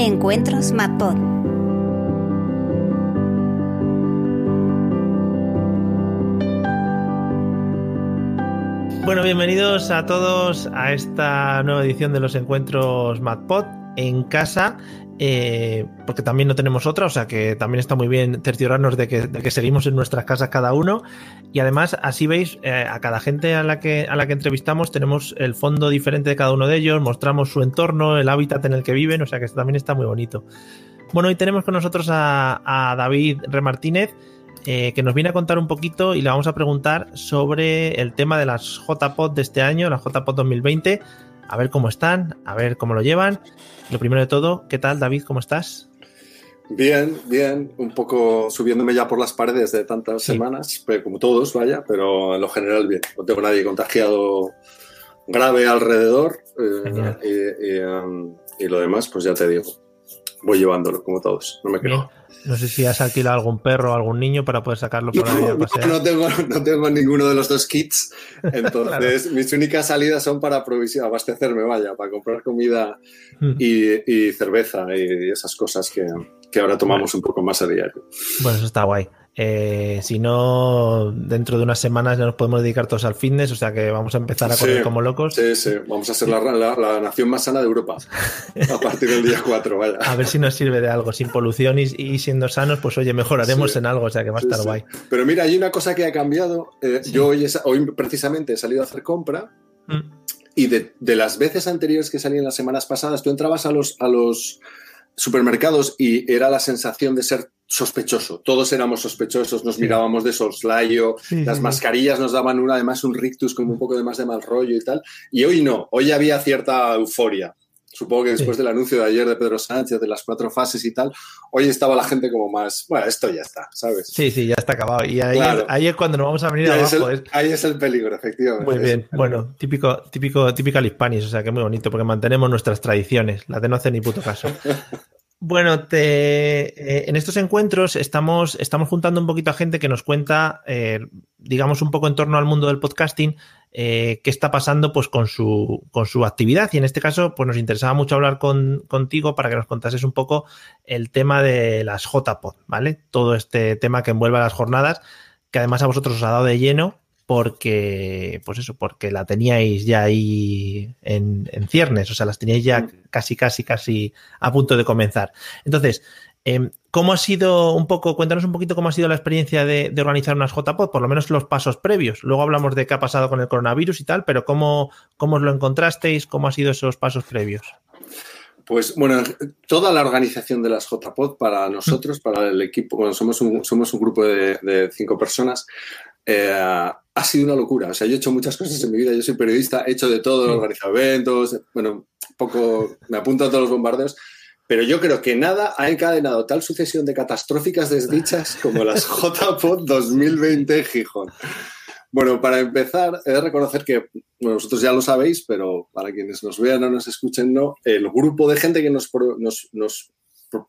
Encuentros MadPod. Bueno, bienvenidos a todos a esta nueva edición de los Encuentros MadPod en casa. Eh, porque también no tenemos otra, o sea que también está muy bien cerciorarnos de que, de que seguimos en nuestras casas cada uno. Y además, así veis, eh, a cada gente a la, que, a la que entrevistamos tenemos el fondo diferente de cada uno de ellos, mostramos su entorno, el hábitat en el que viven, o sea que también está muy bonito. Bueno, hoy tenemos con nosotros a, a David Remartínez, eh, que nos viene a contar un poquito y le vamos a preguntar sobre el tema de las JPOD de este año, las JPOD 2020 a ver cómo están, a ver cómo lo llevan. Lo primero de todo, ¿qué tal David? ¿Cómo estás? Bien, bien, un poco subiéndome ya por las paredes de tantas sí. semanas, pero como todos, vaya, pero en lo general bien. No tengo nadie contagiado grave alrededor eh, y, y, um, y, lo demás, pues ya te digo, voy llevándolo como todos, no me quedo. No sé si has alquilado algún perro o algún niño para poder sacarlo por ahí a pasear. No, no, tengo, no tengo ninguno de los dos kits. Entonces, claro. mis únicas salidas son para abastecerme, vaya, para comprar comida mm. y, y, cerveza y esas cosas que, que ahora tomamos bueno. un poco más a diario. Bueno, eso está guay. Eh, si no, dentro de unas semanas ya nos podemos dedicar todos al fitness, o sea que vamos a empezar a correr sí, como locos. Sí, sí, vamos a ser la, la, la, nación más sana de Europa a partir del día 4, vaya. A ver si nos sirve de algo, sin polución y, y siendo sanos, pues oye, mejoraremos sí. en algo, o sea que va a estar sí, guay. Pero mira, hay una cosa que ha cambiado. Eh, yo hoy, hoy, precisamente he salido a hacer compra mm. y de, de, las veces anteriores que salí en las semanas pasadas, tú entrabas a los, a los supermercados y era la sensación de ser sospechoso. Todos éramos sospechosos, nos mirábamos de soslayo, sí, las sí, mascarillas nos daban una, además un rictus como un poco de más de mal rollo y tal. Y hoy no, hoy había cierta euforia. Supongo que después del anuncio de ayer de Pedro Sánchez, de las cuatro fases y tal, hoy estaba la gente como más, bueno, esto ya está, ¿sabes? Sí, sí, ya está acabado. Y ahí, claro. es, ahí es, cuando nos vamos a venir ahí abajo. Es el, ahí es el peligro, efectivamente. Muy bien, bueno, típico, típico, típica hispanis, o sea que muy bonito, porque mantenemos nuestras tradiciones, las de no hacer ni puto caso. Bueno, eh, en estos encuentros estamos, estamos juntando un poquito a gente que nos cuenta, eh, digamos, un poco en torno al mundo del podcasting, eh, qué está pasando pues, con, su, con su actividad. Y en este caso, pues nos interesaba mucho hablar con, contigo para que nos contases un poco el tema de las JPod, ¿vale? Todo este tema que envuelve a las jornadas, que además a vosotros os ha dado de lleno porque, pues eso, porque la teníais ya ahí en, en, ciernes, o sea, las teníais ya casi, casi, casi a punto de comenzar. Entonces, eh, ¿cómo ha sido un poco, cuéntanos un poquito cómo ha sido la experiencia de, de, organizar unas JPod, por lo menos los pasos previos? Luego hablamos de qué ha pasado con el coronavirus y tal, pero ¿cómo, cómo os lo encontrasteis? ¿Cómo han sido esos pasos previos? Pues bueno, toda la organización de las JPod para nosotros, para el equipo, bueno, somos un, somos un grupo de, de cinco personas, eh, ha sido una locura. O sea, yo he hecho muchas cosas en mi vida. Yo soy periodista, he hecho de todo, he organizado eventos, bueno, poco me apunto a todos los bombardeos. Pero yo creo que nada ha encadenado tal sucesión de catastróficas desdichas como las JPOD 2020 Gijón. Bueno, para empezar, he de reconocer que bueno, vosotros ya lo sabéis, pero para quienes nos vean o nos escuchen, no, el grupo de gente que nos, nos, nos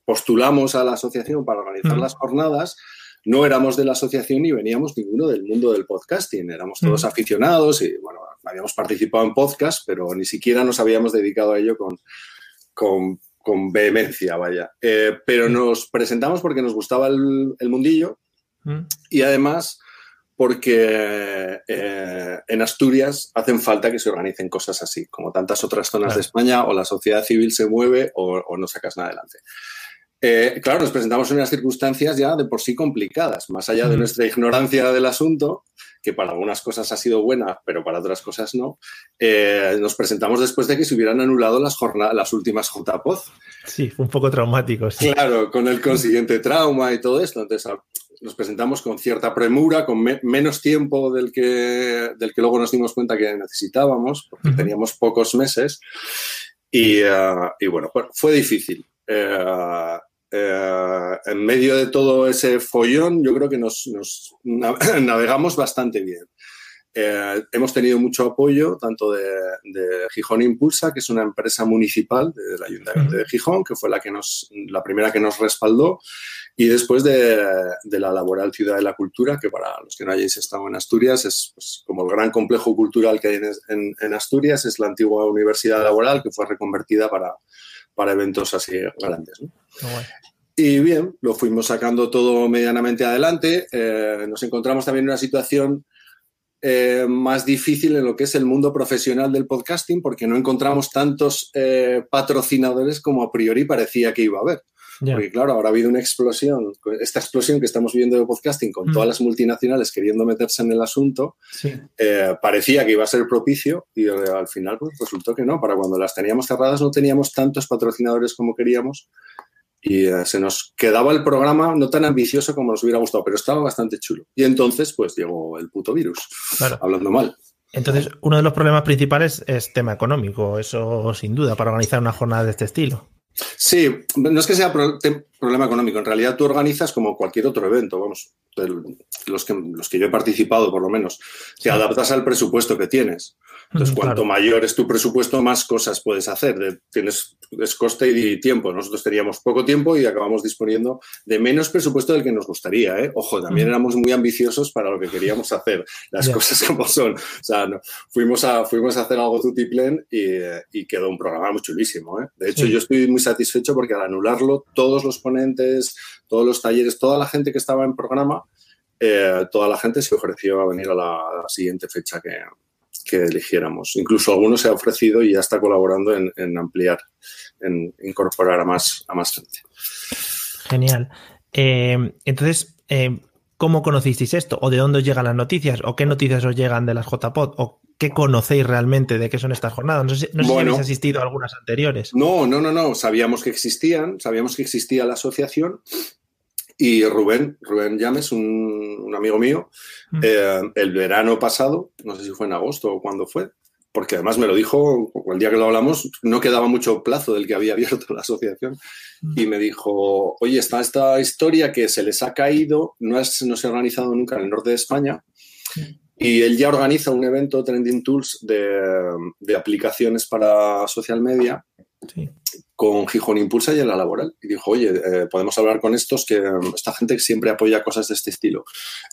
postulamos a la asociación para organizar mm. las jornadas, no éramos de la asociación ni veníamos ninguno del mundo del podcasting. Éramos todos mm. aficionados y, bueno, habíamos participado en podcast, pero ni siquiera nos habíamos dedicado a ello con, con, con vehemencia, vaya. Eh, pero mm. nos presentamos porque nos gustaba el, el mundillo mm. y además porque eh, en Asturias hacen falta que se organicen cosas así, como tantas otras zonas claro. de España, o la sociedad civil se mueve o, o no sacas nada adelante. Eh, claro, nos presentamos en unas circunstancias ya de por sí complicadas, más allá de nuestra ignorancia del asunto, que para algunas cosas ha sido buena, pero para otras cosas no. Eh, nos presentamos después de que se hubieran anulado las, las últimas JPOZ. Sí, fue un poco traumático. Sí. Claro, con el consiguiente trauma y todo esto. Entonces, nos presentamos con cierta premura, con me menos tiempo del que, del que luego nos dimos cuenta que necesitábamos, porque uh -huh. teníamos pocos meses. Y, uh, y bueno, fue difícil. Uh, eh, en medio de todo ese follón, yo creo que nos, nos navegamos bastante bien. Eh, hemos tenido mucho apoyo, tanto de, de, Gijón Impulsa, que es una empresa municipal del Ayuntamiento de Gijón, que fue la, que nos, la primera que nos respaldó, y después de, de, la Laboral Ciudad de la Cultura, que para los que no hayáis estado en Asturias, es pues, como el gran complejo cultural que hay en, en, en Asturias, es la antigua Universidad Laboral, que fue reconvertida para, para eventos así grandes. Y bien, lo fuimos sacando todo medianamente adelante. Eh, nos encontramos también en una situación eh, más difícil en lo que es el mundo profesional del podcasting porque no encontramos tantos eh, patrocinadores como a priori parecía que iba a haber. Porque claro, ahora ha habido una explosión, esta explosión que estamos viviendo de podcasting con todas mm. las multinacionales queriendo meterse en el asunto, eh, parecía que iba a ser propicio y al final pues, resultó que no. Para cuando las teníamos cerradas no teníamos tantos patrocinadores como queríamos y eh, se nos quedaba el programa no tan ambicioso como nos hubiera gustado, pero estaba bastante chulo. Y entonces, pues llegó el puto virus, hablando mal. Entonces, uno de los problemas principales es tema económico, eso sin duda, para organizar una jornada de este estilo. Sí, no es que sea problema económico, en realidad tú organizas como cualquier otro evento, vamos, los que, los que yo he participado por lo menos, te adaptas al presupuesto que tienes. Entonces, cuanto mayor es tu presupuesto, más cosas puedes hacer. tienes es coste y tiempo. Nosotros teníamos poco tiempo y acabamos disponiendo de menos presupuesto del que nos gustaría. ¿eh? Ojo, también éramos muy ambiciosos para lo que queríamos hacer. Las cosas como son. O sea, fuimos, a, fuimos a hacer algo tutiplén y, y quedó un programa muy chulísimo. ¿eh? De hecho, yo estoy muy satisfecho porque al anularlo, todos los ponentes, todos los talleres, toda la gente que estaba en programa, eh, toda la gente se ofreció a venir a la siguiente fecha que, que eligiéramos. Incluso alguno se ha ofrecido y ya está colaborando en, ampliar, en incorporar a más, a más gente. Genial. Eh, entonces, eh, ¿cómo conocisteis esto? ¿O de dónde os llegan las noticias? ¿O qué noticias os llegan de las JPod? ¿O qué conocéis realmente de qué son estas jornadas? No sé, si habéis asistido a algunas anteriores. No, no, no, no. Sabíamos que existían, sabíamos que existía la asociación y Rubén, Rubén Llames, un, amigo mío, mm. eh, el verano pasado, no sé si fue en agosto o cuándo fue, porque además me lo dijo el día que lo hablamos, no quedaba mucho plazo del que había abierto la asociación, mm. y me dijo, oye, está esta historia que se les ha caído, no, es, no se ha organizado nunca en el norte de España, mm. y él ya organiza un evento Trending Tools de, de aplicaciones para social media. Sí con Gijón Impulsa y en la laboral. Y dijo, oye, eh, podemos hablar con estos, que mm, esta gente siempre apoya cosas de este estilo.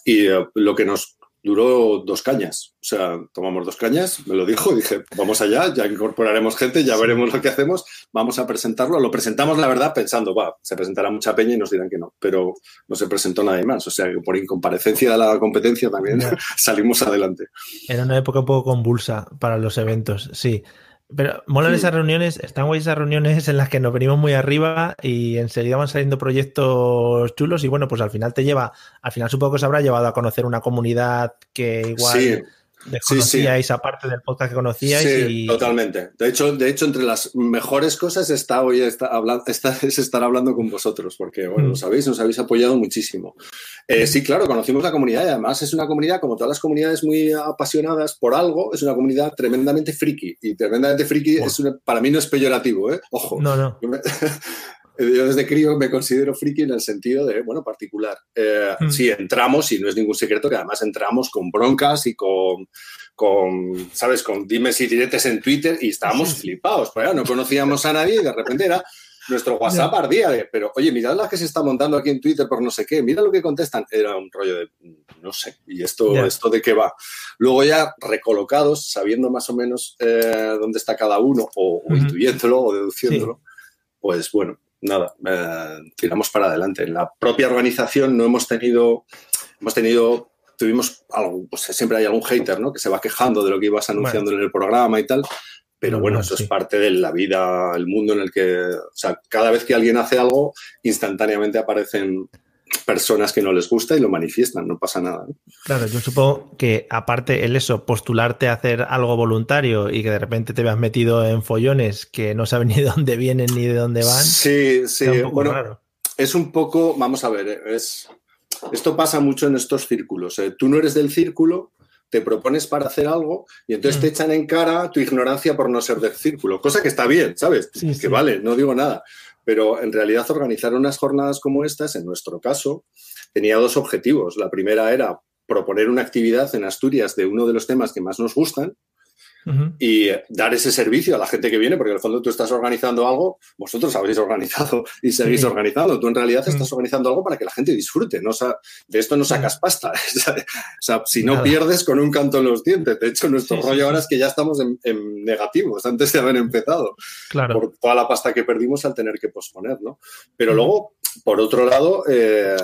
Y eh, lo que nos duró dos cañas. O sea, tomamos dos cañas, me lo dijo, dije, vamos allá, ya incorporaremos gente, ya veremos lo que hacemos, vamos a presentarlo. Lo presentamos, la verdad, pensando, va, se presentará mucha peña y nos dirán que no, pero no se presentó nadie más. O sea, que por incomparecencia de la competencia también salimos adelante. Era una época un poco convulsa para los eventos, sí. Pero molan esas reuniones, están guay esas reuniones en las que nos venimos muy arriba y enseguida van saliendo proyectos chulos y bueno, pues al final te lleva, al final supongo que os habrá llevado a conocer una comunidad que igual desconocíais sí, aparte del podcast que conocíais. Sí, totalmente. De hecho, de hecho, entre las mejores cosas está hoy está, es estar hablando con vosotros, porque bueno, mm. lo sabéis, nos habéis apoyado muchísimo. Eh, sí, claro, conocimos la comunidad y además es una comunidad, como todas las comunidades muy apasionadas por algo, es una comunidad tremendamente friki. Y tremendamente friki es para mí no es peyorativo, ¿eh? Ojo. No, no. Yo desde crío me considero friki en el sentido de, bueno, particular. Eh, mm. Sí, entramos, y no es ningún secreto que además entramos con broncas y con, con ¿sabes? Con dimes y diretes en Twitter y estábamos flipados. Pues, no conocíamos a nadie y de repente era nuestro WhatsApp ardía de, pero oye, mirad las que se está montando aquí en Twitter por no sé qué, mira lo que contestan. Era un rollo de, no sé, ¿y esto, esto de qué va? Luego ya recolocados, sabiendo más o menos eh, dónde está cada uno, o, intuyéndolo o deduciéndolo, pues bueno, nada, eh, tiramos para adelante. En la propia organización no hemos tenido, hemos tenido, tuvimos algo, pues siempre hay algún hater, ¿no? Que se va quejando de lo que ibas anunciando en el programa y tal. Pero bueno, eso es parte de la vida, el mundo en el que, o sea, cada vez que alguien hace algo, instantáneamente aparecen personas que no les gusta y lo manifiestan, no pasa nada. Claro, yo supongo que aparte el eso, postularte a hacer algo voluntario y que de repente te veas metido en follones que no saben ni de dónde vienen ni de dónde van. Sí, sí, bueno, es un poco, vamos a ver, es, esto pasa mucho en estos círculos. ¿eh? Tú no eres del círculo, te propones para hacer algo y entonces te mm. echan en cara tu ignorancia por no ser del círculo, cosa que está bien, ¿sabes? que vale, no digo nada. Pero en realidad organizar unas jornadas como estas, en nuestro caso, tenía dos objetivos. La primera era proponer una actividad en Asturias de uno de los temas que más nos gustan. Y dar ese servicio a la gente que viene, porque en el fondo tú estás organizando algo, vosotros habéis organizado y seguís organizando. Tú en realidad estás organizando algo para que la gente disfrute. ¿no? de esto no sacas pasta. o sea, si no pierdes con un canto en los dientes. De hecho, nuestro rollo ahora es que ya estamos en, negativos antes de haber empezado. Claro. Por toda la pasta que perdimos al tener que posponer. ¿no? Pero luego, por otro lado, eh,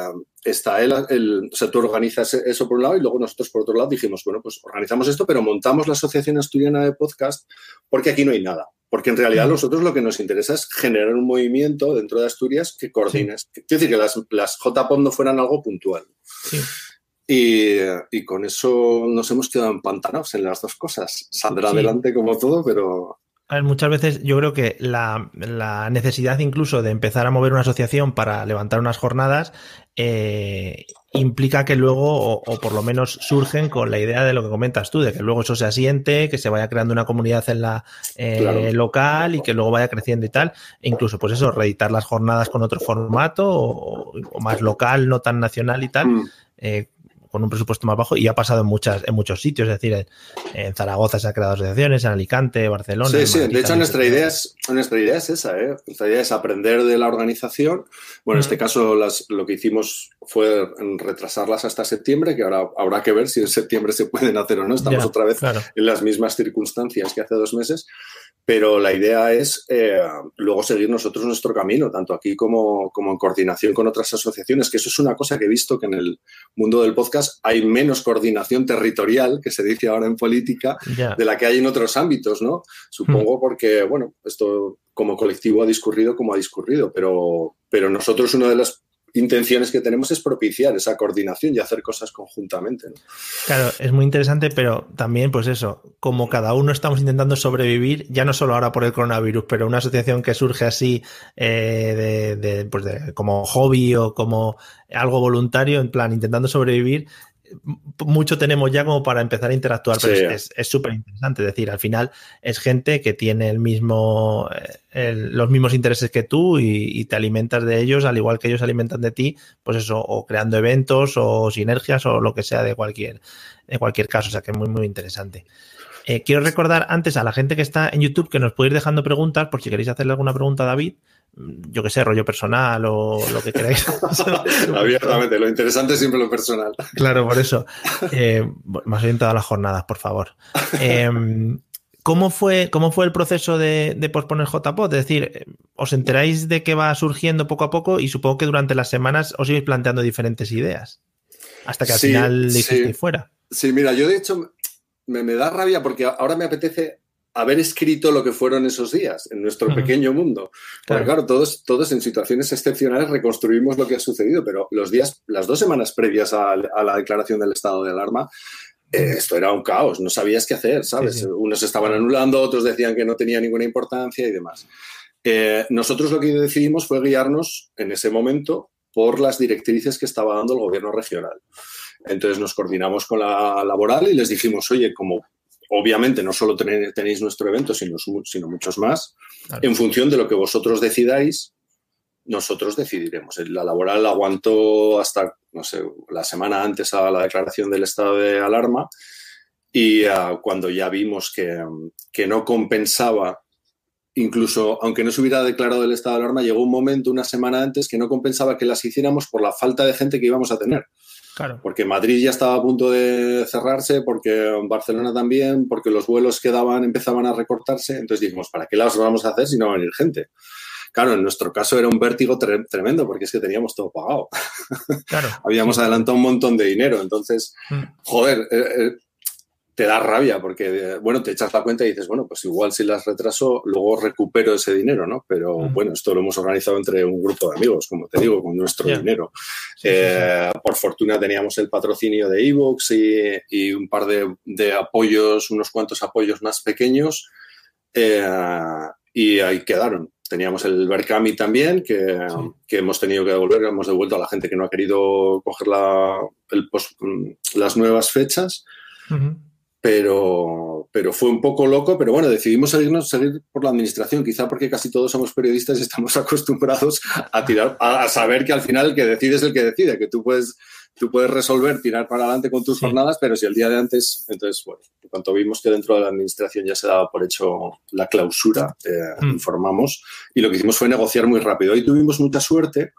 está el, el, o sea, tú organizas eso por un lado y luego nosotros por otro lado dijimos, bueno, pues organizamos esto, pero montamos la Asociación Asturiana de Podcast porque aquí no hay nada. Porque en realidad a nosotros lo que nos interesa es generar un movimiento dentro de Asturias que coordines. Quiero decir, que las, las JPOD no fueran algo puntual. Y, y, con eso nos hemos quedado empantanados en las dos cosas. Saldrá adelante como todo, pero a ver, muchas veces yo creo que la, la, necesidad incluso de empezar a mover una asociación para levantar unas jornadas eh, implica que luego, o, por lo menos surgen con la idea de lo que comentas tú, de que luego eso se asiente, que se vaya creando una comunidad en la eh, local y que luego vaya creciendo y tal. E incluso, pues eso, reeditar las jornadas con otro formato o, más local, no tan nacional y tal. Mm. Eh, con un presupuesto más bajo y ha pasado en muchas en muchos sitios, es decir, en, Zaragoza se han creado asociaciones, en Alicante, Barcelona. Sí, sí, de hecho nuestra idea, es, nuestra idea es esa, ¿eh? nuestra idea es aprender de la organización. Bueno, en este caso las, lo que hicimos fue retrasarlas hasta septiembre, que ahora habrá que ver si en septiembre se pueden hacer o no. Estamos otra vez en las mismas circunstancias que hace dos meses. Pero la idea es eh, luego seguir nosotros nuestro camino, tanto aquí como, como, en coordinación con otras asociaciones, que eso es una cosa que he visto que en el mundo del podcast hay menos coordinación territorial, que se dice ahora en política, de la que hay en otros ámbitos, ¿no? Supongo hmm. porque, bueno, esto como colectivo ha discurrido como ha discurrido, pero, pero nosotros uno de los intenciones que tenemos es propiciar esa coordinación y hacer cosas conjuntamente. Claro, es muy interesante, pero también, pues eso, como cada uno estamos intentando sobrevivir, ya no solo ahora por el coronavirus, pero una asociación que surge así eh, de, pues de, como hobby o como algo voluntario, en plan, intentando sobrevivir, mucho tenemos ya como para empezar a interactuar, pero es súper interesante. Es decir, al final es gente que tiene el mismo, eh, los mismos intereses que tú y, te alimentas de ellos, al igual que ellos alimentan de ti, pues eso, o creando eventos o sinergias o lo que sea de cualquier, de cualquier caso. O sea que es muy, muy interesante. Eh, quiero recordar antes a la gente que está en YouTube que nos puede ir dejando preguntas, por si queréis hacerle alguna pregunta a David yo que sé, rollo personal o lo que queráis. Abiertamente, lo interesante es siempre lo personal. Claro, por eso. Eh, más bien todas las jornadas, por favor. Em, ¿cómo, fue, ¿Cómo fue el proceso de, posponer JPOT? Es decir, os enteráis de que va surgiendo poco a poco y supongo que durante las semanas os ibais planteando diferentes ideas. Hasta que al final dijisteis fuera. Sí, mira, yo de hecho me, me da rabia porque ahora me apetece haber escrito lo que fueron esos días en nuestro pequeño mundo. Claro, todos, todos en situaciones excepcionales reconstruimos lo que ha sucedido, pero los días, las dos semanas previas a, la declaración del estado de alarma, eh, esto era un caos, no sabías qué hacer, ¿sabes? Unos estaban anulando, otros decían que no tenía ninguna importancia y demás. Eh, nosotros lo que decidimos fue guiarnos en ese momento por las directrices que estaba dando el gobierno regional. Entonces nos coordinamos con la laboral y les dijimos, oye, como obviamente no solo tenéis nuestro evento, sino, sino muchos más. En función de lo que vosotros decidáis, nosotros decidiremos. La laboral aguantó hasta, no sé, la semana antes a la declaración del estado de alarma y ah, cuando ya vimos que, que no compensaba incluso aunque no se hubiera declarado el estado de alarma, llegó un momento, una semana antes, que no compensaba que las hiciéramos por la falta de gente que íbamos a tener. Porque Madrid ya estaba a punto de cerrarse, porque Barcelona también, porque los vuelos que daban empezaban a recortarse. Entonces dijimos, ¿para qué las vamos a hacer si no va a venir gente? Claro, en nuestro caso era un vértigo tremendo porque es que teníamos todo pagado. Claro. Habíamos adelantado un montón de dinero. Entonces, mm. joder, eh, eh, te da rabia porque, bueno, te echas la cuenta y dices, bueno, pues igual si las retraso, luego recupero ese dinero, ¿no? Pero bueno, esto lo hemos organizado entre un grupo de amigos, como te digo, con nuestro dinero. Eh, por fortuna teníamos el patrocinio de ebooks y, y un par de, apoyos, unos cuantos apoyos más pequeños eh, y ahí quedaron. Teníamos el Berkami también, que, que, hemos tenido que devolver, hemos devuelto a la gente que no ha querido coger la, el las nuevas fechas pero, pero fue un poco loco, pero bueno, decidimos seguirnos, seguir por la administración, quizá porque casi todos somos periodistas y estamos acostumbrados a tirar, a, saber que al final el que decide es el que decide, que tú puedes, tú puedes resolver, tirar para adelante con tus jornadas, pero si el día de antes, entonces, bueno, cuanto vimos que dentro de la administración ya se daba por hecho la clausura, mm. informamos y lo que hicimos fue negociar muy rápido. Hoy tuvimos mucha suerte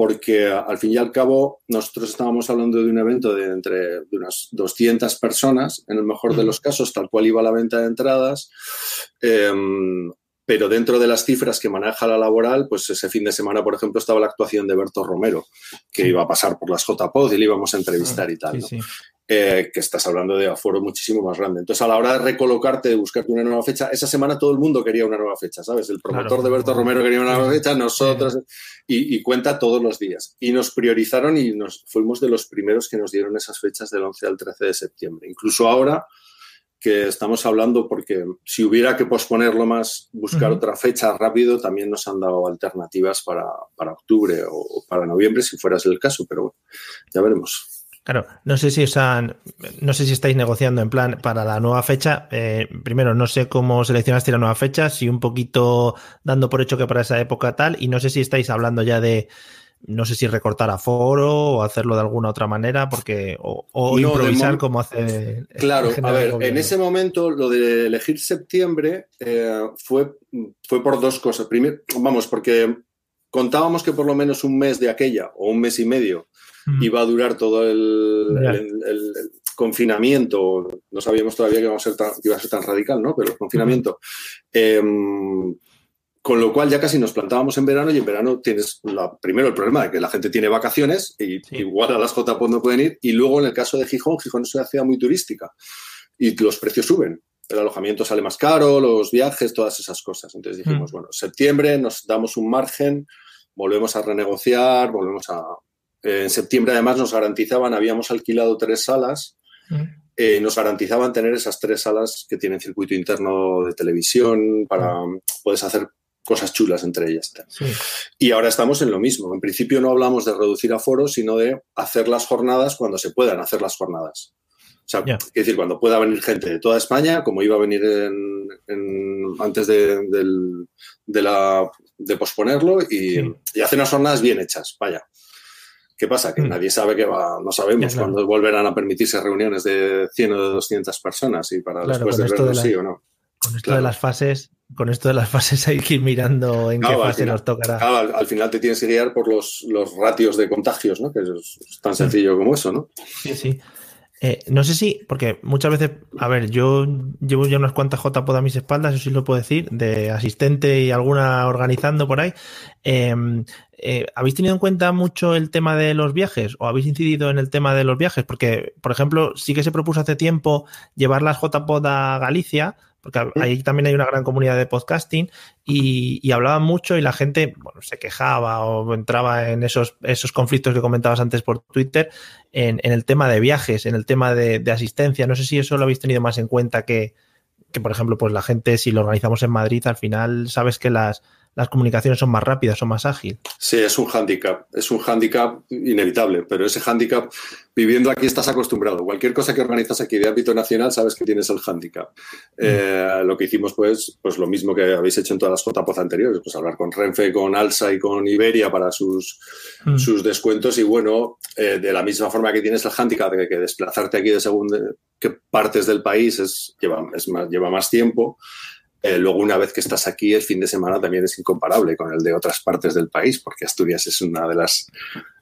porque al fin y al cabo nosotros estábamos hablando de un evento de entre unas 200 personas, en el mejor de los casos, tal cual iba la venta de entradas. Em, pero dentro de las cifras que maneja la laboral, pues ese fin de semana, por ejemplo, estaba la actuación de Berto Romero, que iba a pasar por las JPOD y le íbamos a entrevistar y tal. Eh, que estás hablando de aforo muchísimo más grande. Entonces, a la hora de recolocarte, de buscarte una nueva fecha, esa semana todo el mundo quería una nueva fecha, ¿sabes? El promotor de Berto Romero quería una nueva fecha, nosotros, y, y, cuenta todos los días. Y nos priorizaron y nos fuimos de los primeros que nos dieron esas fechas del 11 al 13 de septiembre. Incluso ahora, que estamos hablando porque si hubiera que posponerlo más, buscar otra fecha rápido, también nos han dado alternativas para, para octubre o, para noviembre, si fuera el caso, pero bueno, ya veremos. Claro, no sé si están, no sé si estáis negociando en plan para la nueva fecha. Eh, primero, no sé cómo seleccionaste la nueva fecha, si un poquito dando por hecho que para esa época tal, y no sé si estáis hablando ya de, no sé si recortar a foro o hacerlo de alguna otra manera, porque o, improvisar como hace. Claro, a ver, en ese momento lo de elegir septiembre eh, fue, fue por dos cosas. Primero, vamos, porque contábamos que por lo menos un mes de aquella o un mes y medio iba a durar todo el, confinamiento. No sabíamos todavía que iba a ser tan, iba a ser tan radical, ¿no? Pero el confinamiento. Con lo cual ya casi nos plantábamos en verano y en verano tienes primero el problema de que la gente tiene vacaciones y igual a las JPOD no pueden ir y luego en el caso de Gijón, Gijón es una ciudad muy turística y los precios suben. El alojamiento sale más caro, los viajes, todas esas cosas. Entonces dijimos, mm. bueno, septiembre nos damos un margen, volvemos a renegociar, volvemos a... en septiembre además nos garantizaban, habíamos alquilado tres salas, mm. eh, nos garantizaban tener esas tres salas que tienen circuito interno de televisión para... Mm. Puedes hacer cosas chulas entre ellas. Y ahora estamos en lo mismo. En principio no hablamos de reducir aforos, sino de hacer las jornadas cuando se puedan hacer las jornadas. O sea, es decir, cuando pueda venir gente de toda España, como iba a venir antes de, la, de posponerlo, y, hacer unas jornadas bien hechas, vaya. ¿Qué pasa? Que mm. nadie sabe que va, no sabemos cuándo volverán a permitirse reuniones de 100 o de 200 personas y para después de verlo sí o no. Con esto de las fases, con esto de las fases hay que ir mirando en qué fase nos tocará. al, final te tienes que guiar por los, los ratios de contagios, ¿no? Que es, tan sencillo como eso, ¿no? Sí, sí. Eh, no sé si, porque muchas veces, a ver, yo llevo ya unas cuantas JPod a mis espaldas, eso sí lo puedo decir, de asistente y alguna organizando por ahí. Em, eh, ¿Habéis tenido en cuenta mucho el tema de los viajes o habéis incidido en el tema de los viajes? Porque, por ejemplo, sí que se propuso hace tiempo llevar las JPod a Galicia, porque ahí también hay una gran comunidad de podcasting y, y hablaban mucho y la gente bueno, se quejaba o entraba en esos, esos conflictos que comentabas antes por Twitter en, el tema de viajes, en el tema de, asistencia. No sé si eso lo habéis tenido más en cuenta que, que, por ejemplo, pues la gente, si lo organizamos en Madrid, al final sabes que las, las comunicaciones son más rápidas, son más ágiles. Sí, es un hándicap, es un hándicap inevitable, pero ese hándicap, viviendo aquí estás acostumbrado. Cualquier cosa que organizas aquí de ámbito nacional, sabes que tienes el hándicap. Mm. Eh, lo que hicimos, pues, pues lo mismo que habéis hecho en todas las JPOZ anteriores, pues hablar con Renfe, con Alsa y con Iberia para sus, mm. sus descuentos y bueno, eh, de la misma forma que tienes el hándicap de que desplazarte aquí de según qué partes del país es, lleva, es más, lleva más tiempo, eh, luego, una vez que estás aquí, el fin de semana también es incomparable con el de otras partes del país, porque Asturias es una de las,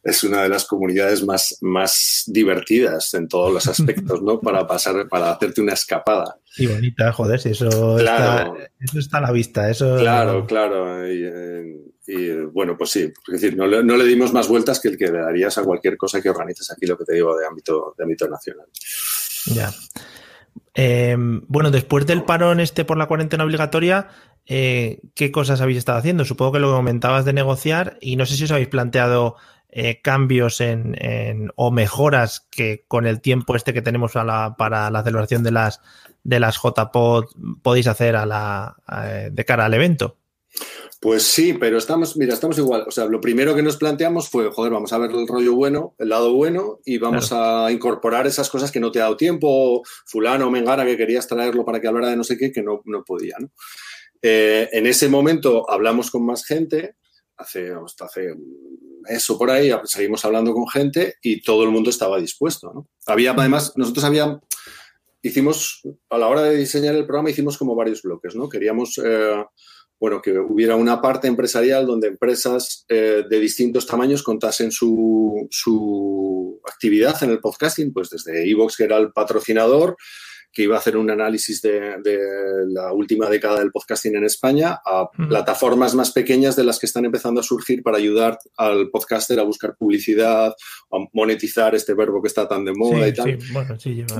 es una de las comunidades más, más divertidas en todos los aspectos, ¿no? Para pasar, para hacerte una escapada. Y bonita, joder, si eso, está, eso está a la vista. Eso... Claro, claro. Y, eh, bueno, pues sí, es decir, no le, no le, dimos más vueltas que el que le darías a cualquier cosa que organices aquí, lo que te digo, de ámbito, de ámbito nacional. Ya. Em, bueno, después del parón este por la cuarentena obligatoria, eh, ¿qué cosas habéis estado haciendo? Supongo que lo comentabas de negociar y no sé si os habéis planteado eh, cambios en, o mejoras que con el tiempo este que tenemos para la celebración de las, de las JPOD podéis hacer a la, de cara al evento. Pues sí, pero estamos, mira, estamos igual. O sea, lo primero que nos planteamos fue, joder, vamos a ver el rollo bueno, el lado bueno, y vamos a incorporar esas cosas que no te ha dado tiempo, fulano o mengana que querías traerlo para que hablara de no sé qué, que no, no podía. Eh, en ese momento hablamos con más gente, hace, hasta hace eso por ahí, seguimos hablando con gente y todo el mundo estaba dispuesto. ¿no? Había, además, nosotros habíamos hicimos, a la hora de diseñar el programa, hicimos como varios bloques, ¿no? Queríamos, eh, bueno, que hubiera una parte empresarial donde empresas eh, de distintos tamaños contasen su, su, actividad en el podcasting, pues desde Evox, que era el patrocinador, que iba a hacer un análisis de, la última década del podcasting en España a plataformas más pequeñas de las que están empezando a surgir para ayudar al podcaster a buscar publicidad, a monetizar este verbo que está tan de moda y tal.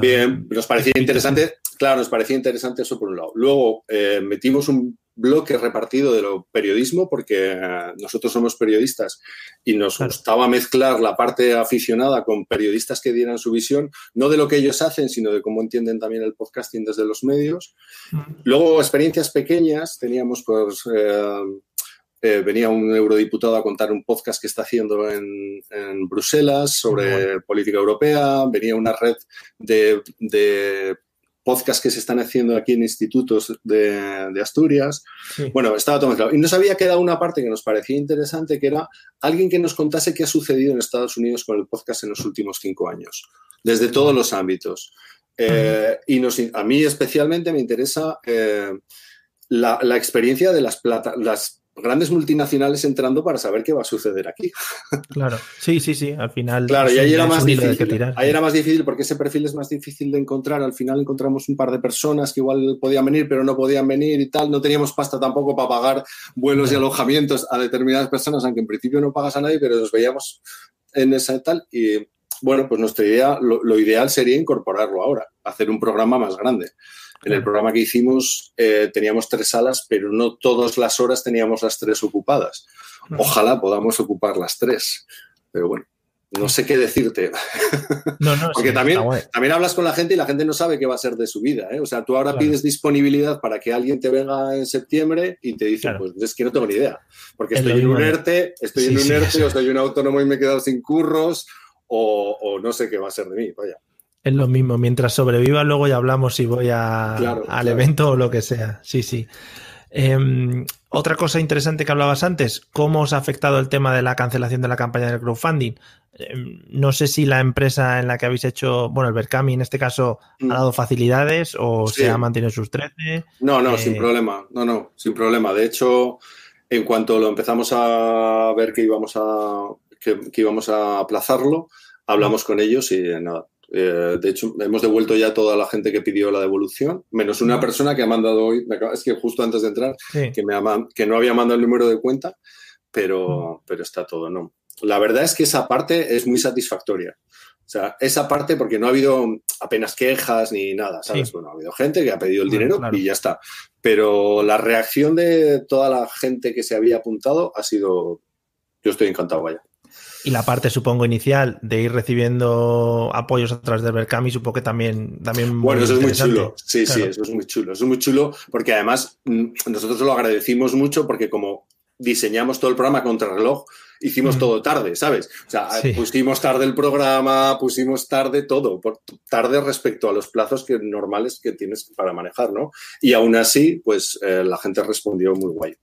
Bien, nos parecía interesante, claro, nos parecía interesante eso por un lado. Luego eh, metimos un bloque repartido de lo periodismo, porque nosotros somos periodistas y nos gustaba mezclar la parte aficionada con periodistas que dieran su visión, no de lo que ellos hacen, sino de cómo entienden también el podcasting desde los medios. Luego, experiencias pequeñas, teníamos pues... Eh, eh, venía un eurodiputado a contar un podcast que está haciendo en, Bruselas sobre política europea, venía una red de, de podcasts que se están haciendo aquí en institutos de, Asturias. Bueno, estaba todo mezclado. Y nos había quedado una parte que nos parecía interesante, que era alguien que nos contase qué ha sucedido en Estados Unidos con el podcast en los últimos cinco años, desde todos los ámbitos. Eh, y nos, a mí especialmente me interesa eh, la, experiencia de las, plata, las grandes multinacionales entrando para saber qué va a suceder aquí. Claro, sí, sí, sí, al final. Claro, y ahí era más difícil. Ahí era más difícil porque ese perfil es más difícil de encontrar. Al final encontramos un par de personas que igual podían venir, pero no podían venir y tal. No teníamos pasta tampoco para pagar vuelos y alojamientos a determinadas personas, aunque en principio no pagas a nadie, pero nos veíamos en esa tal. Y bueno, pues nuestra idea, lo ideal sería incorporarlo ahora, hacer un programa más grande. En el programa que hicimos eh, teníamos tres salas, pero no todas las horas teníamos las tres ocupadas. Ojalá podamos ocupar las tres, pero bueno, no sé qué decirte. No, no, Porque también, también hablas con la gente y la gente no sabe qué va a ser de su vida. ¿eh? O sea, tú ahora pides disponibilidad para que alguien te venga en septiembre y te dice, pues es que no tengo ni idea. Porque estoy en un ERTE, estoy en un ERTE, o estoy un autónomo y me he quedado sin curros, o, o no sé qué va a ser de mí. Vaya. Es lo mismo, mientras sobreviva, luego ya hablamos si voy al evento o lo que sea. Sí, sí. Em, otra cosa interesante que hablabas antes, ¿cómo os ha afectado el tema de la cancelación de la campaña de crowdfunding? Em, no sé si la empresa en la que habéis hecho, bueno, el Berkami en este caso, ha mm. dado facilidades o se ha mantenido sus 13. No, no, sin eh, problema. No, no, sin problema. De hecho, en cuanto lo empezamos a ver que íbamos a, que, que íbamos a aplazarlo, hablamos con ellos y nada, eh, de hecho, hemos devuelto ya toda la gente que pidió la devolución, menos una persona que ha mandado hoy, es que justo antes de entrar, que, me que no había mandado el número de cuenta, pero, pero está todo, ¿no? La verdad es que esa parte es muy satisfactoria. O sea, esa parte, porque no ha habido apenas quejas ni nada, ¿sabes? Bueno, ha habido gente que ha pedido el dinero y ya está. Pero la reacción de toda la gente que se había apuntado ha sido. Yo estoy encantado, vaya. Y la parte, supongo, inicial de ir recibiendo apoyos a través del Berkami, supongo que también. también bueno, eso es muy chulo. Sí, sí, eso es muy chulo. Eso es muy chulo porque además mm, nosotros lo agradecimos mucho porque como diseñamos todo el programa contra reloj, hicimos mm. todo tarde, ¿sabes? O sea, pusimos tarde el programa, pusimos tarde todo, tarde respecto a los plazos que, normales que tienes para manejar, ¿no? Y aún así, pues eh, la gente respondió muy guay.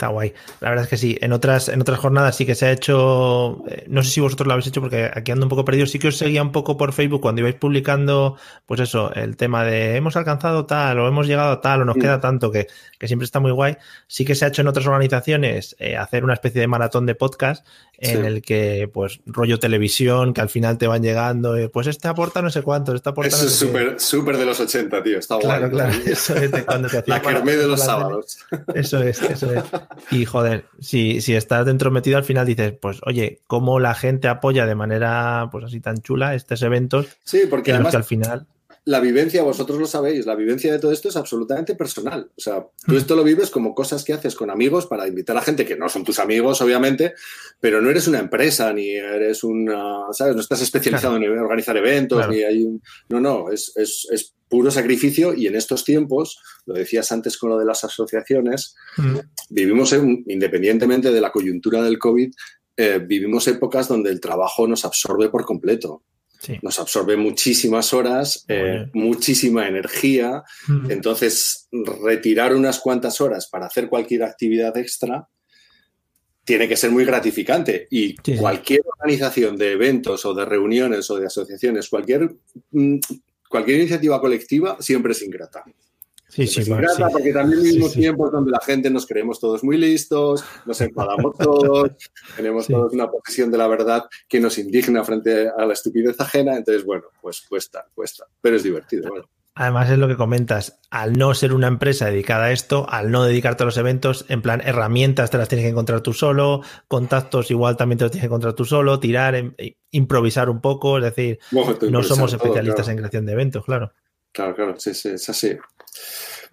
Está guay. La verdad es que sí. En otras, en otras jornadas sí que se ha hecho. Eh, no sé si vosotros lo habéis hecho porque aquí ando un poco perdido. Sí que os seguía un poco por Facebook cuando ibais publicando, pues eso, el tema de hemos alcanzado tal o hemos llegado a tal o nos queda tanto que, que, siempre está muy guay. Sí que se ha hecho en otras organizaciones eh, hacer una especie de maratón de podcast en el que, pues, rollo televisión, que al final te van llegando, eh, pues este aporta no sé cuánto, este aporta Eso es súper, súper de los 80, tío. Está claro, guay. Claro, eso es de cuando te La kermé de los sábados. Eso es, eso es. Y joder, si, si estás dentro metido al final dices, pues oye, cómo la gente apoya de manera pues así tan chula estos eventos. Sí, porque además al final la vivencia, vosotros lo sabéis, la vivencia de todo esto es absolutamente personal. O sea, tú esto lo vives como cosas que haces con amigos para invitar a gente que no son tus amigos, obviamente, pero no eres una empresa, ni eres una, ¿sabes? No estás especializado en organizar eventos, ni hay un... No, no, es, es, es, puro sacrificio y en estos tiempos, lo decías antes con lo de las asociaciones, vivimos, independientemente de la coyuntura del COVID, eh, vivimos épocas donde el trabajo nos absorbe por completo. Nos absorbe muchísimas horas, eh, muchísima energía. Entonces, retirar unas cuantas horas para hacer cualquier actividad extra tiene que ser muy gratificante. Y cualquier organización de eventos o de reuniones o de asociaciones, cualquier mm, cualquier iniciativa colectiva siempre es ingrata. Sí, sí, ingrata porque también vivimos tiempos donde la gente nos creemos todos muy listos, nos enfadamos todos, tenemos todos una posición de la verdad que nos indigna frente a la estupidez ajena, entonces bueno, pues cuesta, cuesta, pero es divertido. Bueno. Además es lo que comentas, al no ser una empresa dedicada a esto, al no dedicarte a los eventos, en plan herramientas te las tienes que encontrar tú solo, contactos igual también te los tienes que encontrar tú solo, tirar, em, improvisar un poco, es decir, no somos especialistas en creación de eventos, claro. Claro, claro, sí, sí, es así.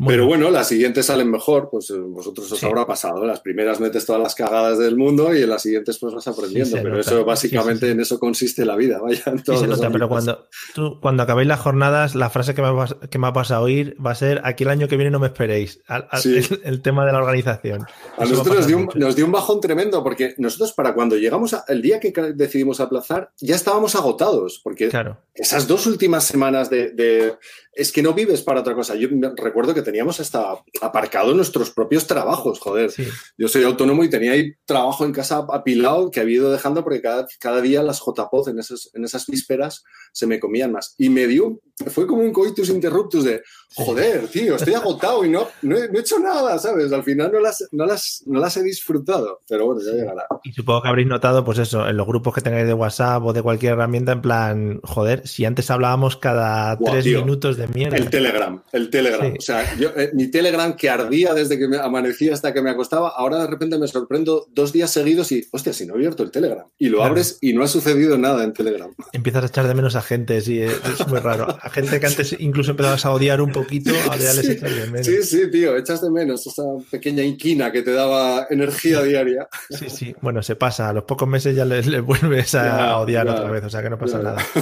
Pero bueno, las siguientes salen mejor, pues eh, vosotros os habrá pasado. Las primeras metes todas las cagadas del mundo y en las siguientes pues vas aprendiendo. pero eso básicamente en eso consiste la vida. Vaya, se nota, pero cuando, tú, cuando acabéis las jornadas, la frase que me, va, que me a oír va a ser aquí el año que viene no me esperéis. el, tema de la organización. A nosotros nos dio, un, nos dio, un, bajón tremendo porque nosotros para cuando llegamos el día que decidimos aplazar ya estábamos agotados porque esas dos últimas semanas de es que no vives para otra cosa. Yo recuerdo que teníamos hasta aparcado nuestros propios trabajos, joder. Yo soy autónomo y tenía ahí trabajo en casa apilado que había ido dejando porque cada, cada día las JPOZ en, esas, en esas vísperas se me comían más. Y me dio, fue como un coitus interruptus de, joder, tío, estoy agotado y no, no, he, hecho nada, ¿sabes? Al final no las, no, las, no las he disfrutado, pero bueno, ya llegará. Y supongo que habréis notado, pues eso, en los grupos que tengáis de WhatsApp o de cualquier herramienta, en plan, joder, si antes hablábamos cada tres minutos de el Telegram, el Telegram. O sea, yo, eh, mi Telegram que ardía desde que me amanecía hasta que me acostaba, ahora de repente me sorprendo dos días seguidos y, hostia, si no he abierto el Telegram. Y lo abres y no ha sucedido nada en Telegram. Empiezas a echar de menos a gente, sí, es, muy raro. A gente que antes incluso empezabas a odiar un poquito, ahora ya les echas de menos. Sí, sí, tío, echas de menos esa pequeña inquina que te daba energía diaria. Sí, sí, bueno, se pasa. A los pocos meses ya les, vuelves a, odiar otra vez, o sea que no pasa nada.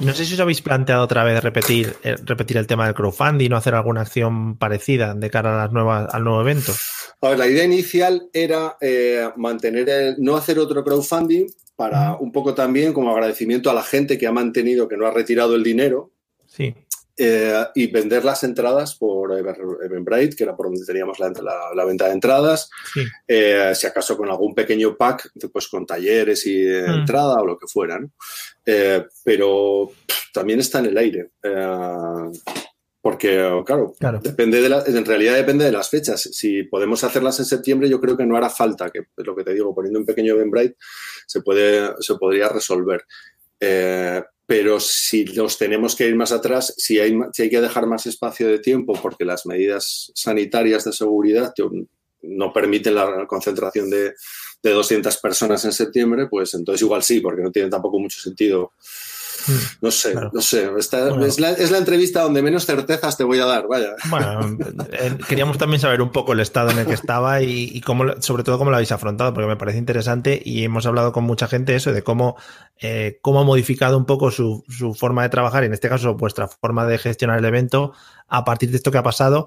No sé si os habéis planteado otra vez repetir, eh, repetir el tema del crowdfunding o hacer alguna acción parecida de cara a las nuevas, al nuevo evento. A ver, la idea inicial era eh, mantener el, no hacer otro crowdfunding para un poco también como agradecimiento a la gente que ha mantenido, que no ha retirado el dinero. Sí. Eh, y vender las entradas por Eventbrite, que era por donde teníamos la, la, venta de entradas. Eh, si acaso con algún pequeño pack, pues con talleres y mm. entrada o lo que fuera. Eh, pero también está en el aire. porque, claro, Depende de en realidad depende de las fechas. Si podemos hacerlas en septiembre, yo creo que no hará falta, que es lo que te digo, poniendo un pequeño Eventbrite se, puede, se podría resolver pero si nos tenemos que ir más atrás, si hay, hay que dejar más espacio de tiempo porque las medidas sanitarias de seguridad no permiten la concentración de, de 200 personas en septiembre, pues entonces igual sí, porque no tiene tampoco mucho sentido. No sé, no sé. es, la, entrevista donde menos certezas te voy a dar, vaya. Bueno, eh, queríamos también saber un poco el estado en el que estaba y, cómo, sobre todo cómo lo habéis afrontado, porque me parece interesante y hemos hablado con mucha gente eso, de cómo, eh, cómo ha modificado un poco su, su forma de trabajar, y en este caso vuestra forma de gestionar el evento a partir de esto que ha pasado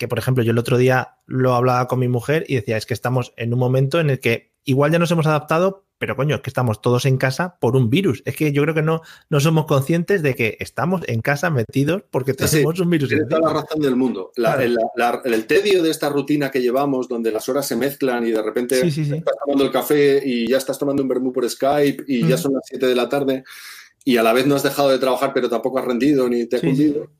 que por ejemplo yo el otro día lo hablaba con mi mujer y decía, es que estamos en un momento en el que igual ya nos hemos adaptado, pero coño, es que estamos todos en casa por un virus. Es que yo creo que no, no somos conscientes de que estamos en casa metidos porque tenemos un virus. Tiene toda la razón del mundo. el, tedio de esta rutina que llevamos, donde las horas se mezclan y de repente estás tomando el café y ya estás tomando un vermú por Skype y ya mm. son las 7 de la tarde y a la vez no has dejado de trabajar pero tampoco has rendido ni te has hundido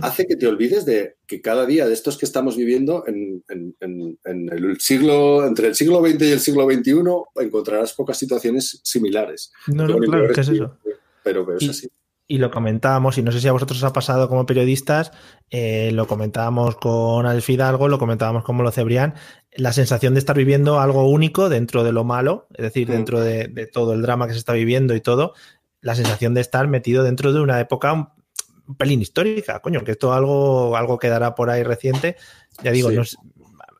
hace que te olvides de que cada día de estos que estamos viviendo en, el siglo, entre el siglo XX y el siglo XXI, encontrarás pocas situaciones similares. No, no, claro, ¿qué es eso? Pero, es así. Y lo comentábamos, y no sé si a vosotros os ha pasado como periodistas, eh, lo comentábamos con Alf Hidalgo, lo comentábamos con Molo Cebrián, la sensación de estar viviendo algo único dentro de lo malo, es decir, mm. dentro de, de, todo el drama que se está viviendo y todo, la sensación de estar metido dentro de una época un pelín histórica, coño, que esto algo, algo quedará por ahí reciente. Ya digo,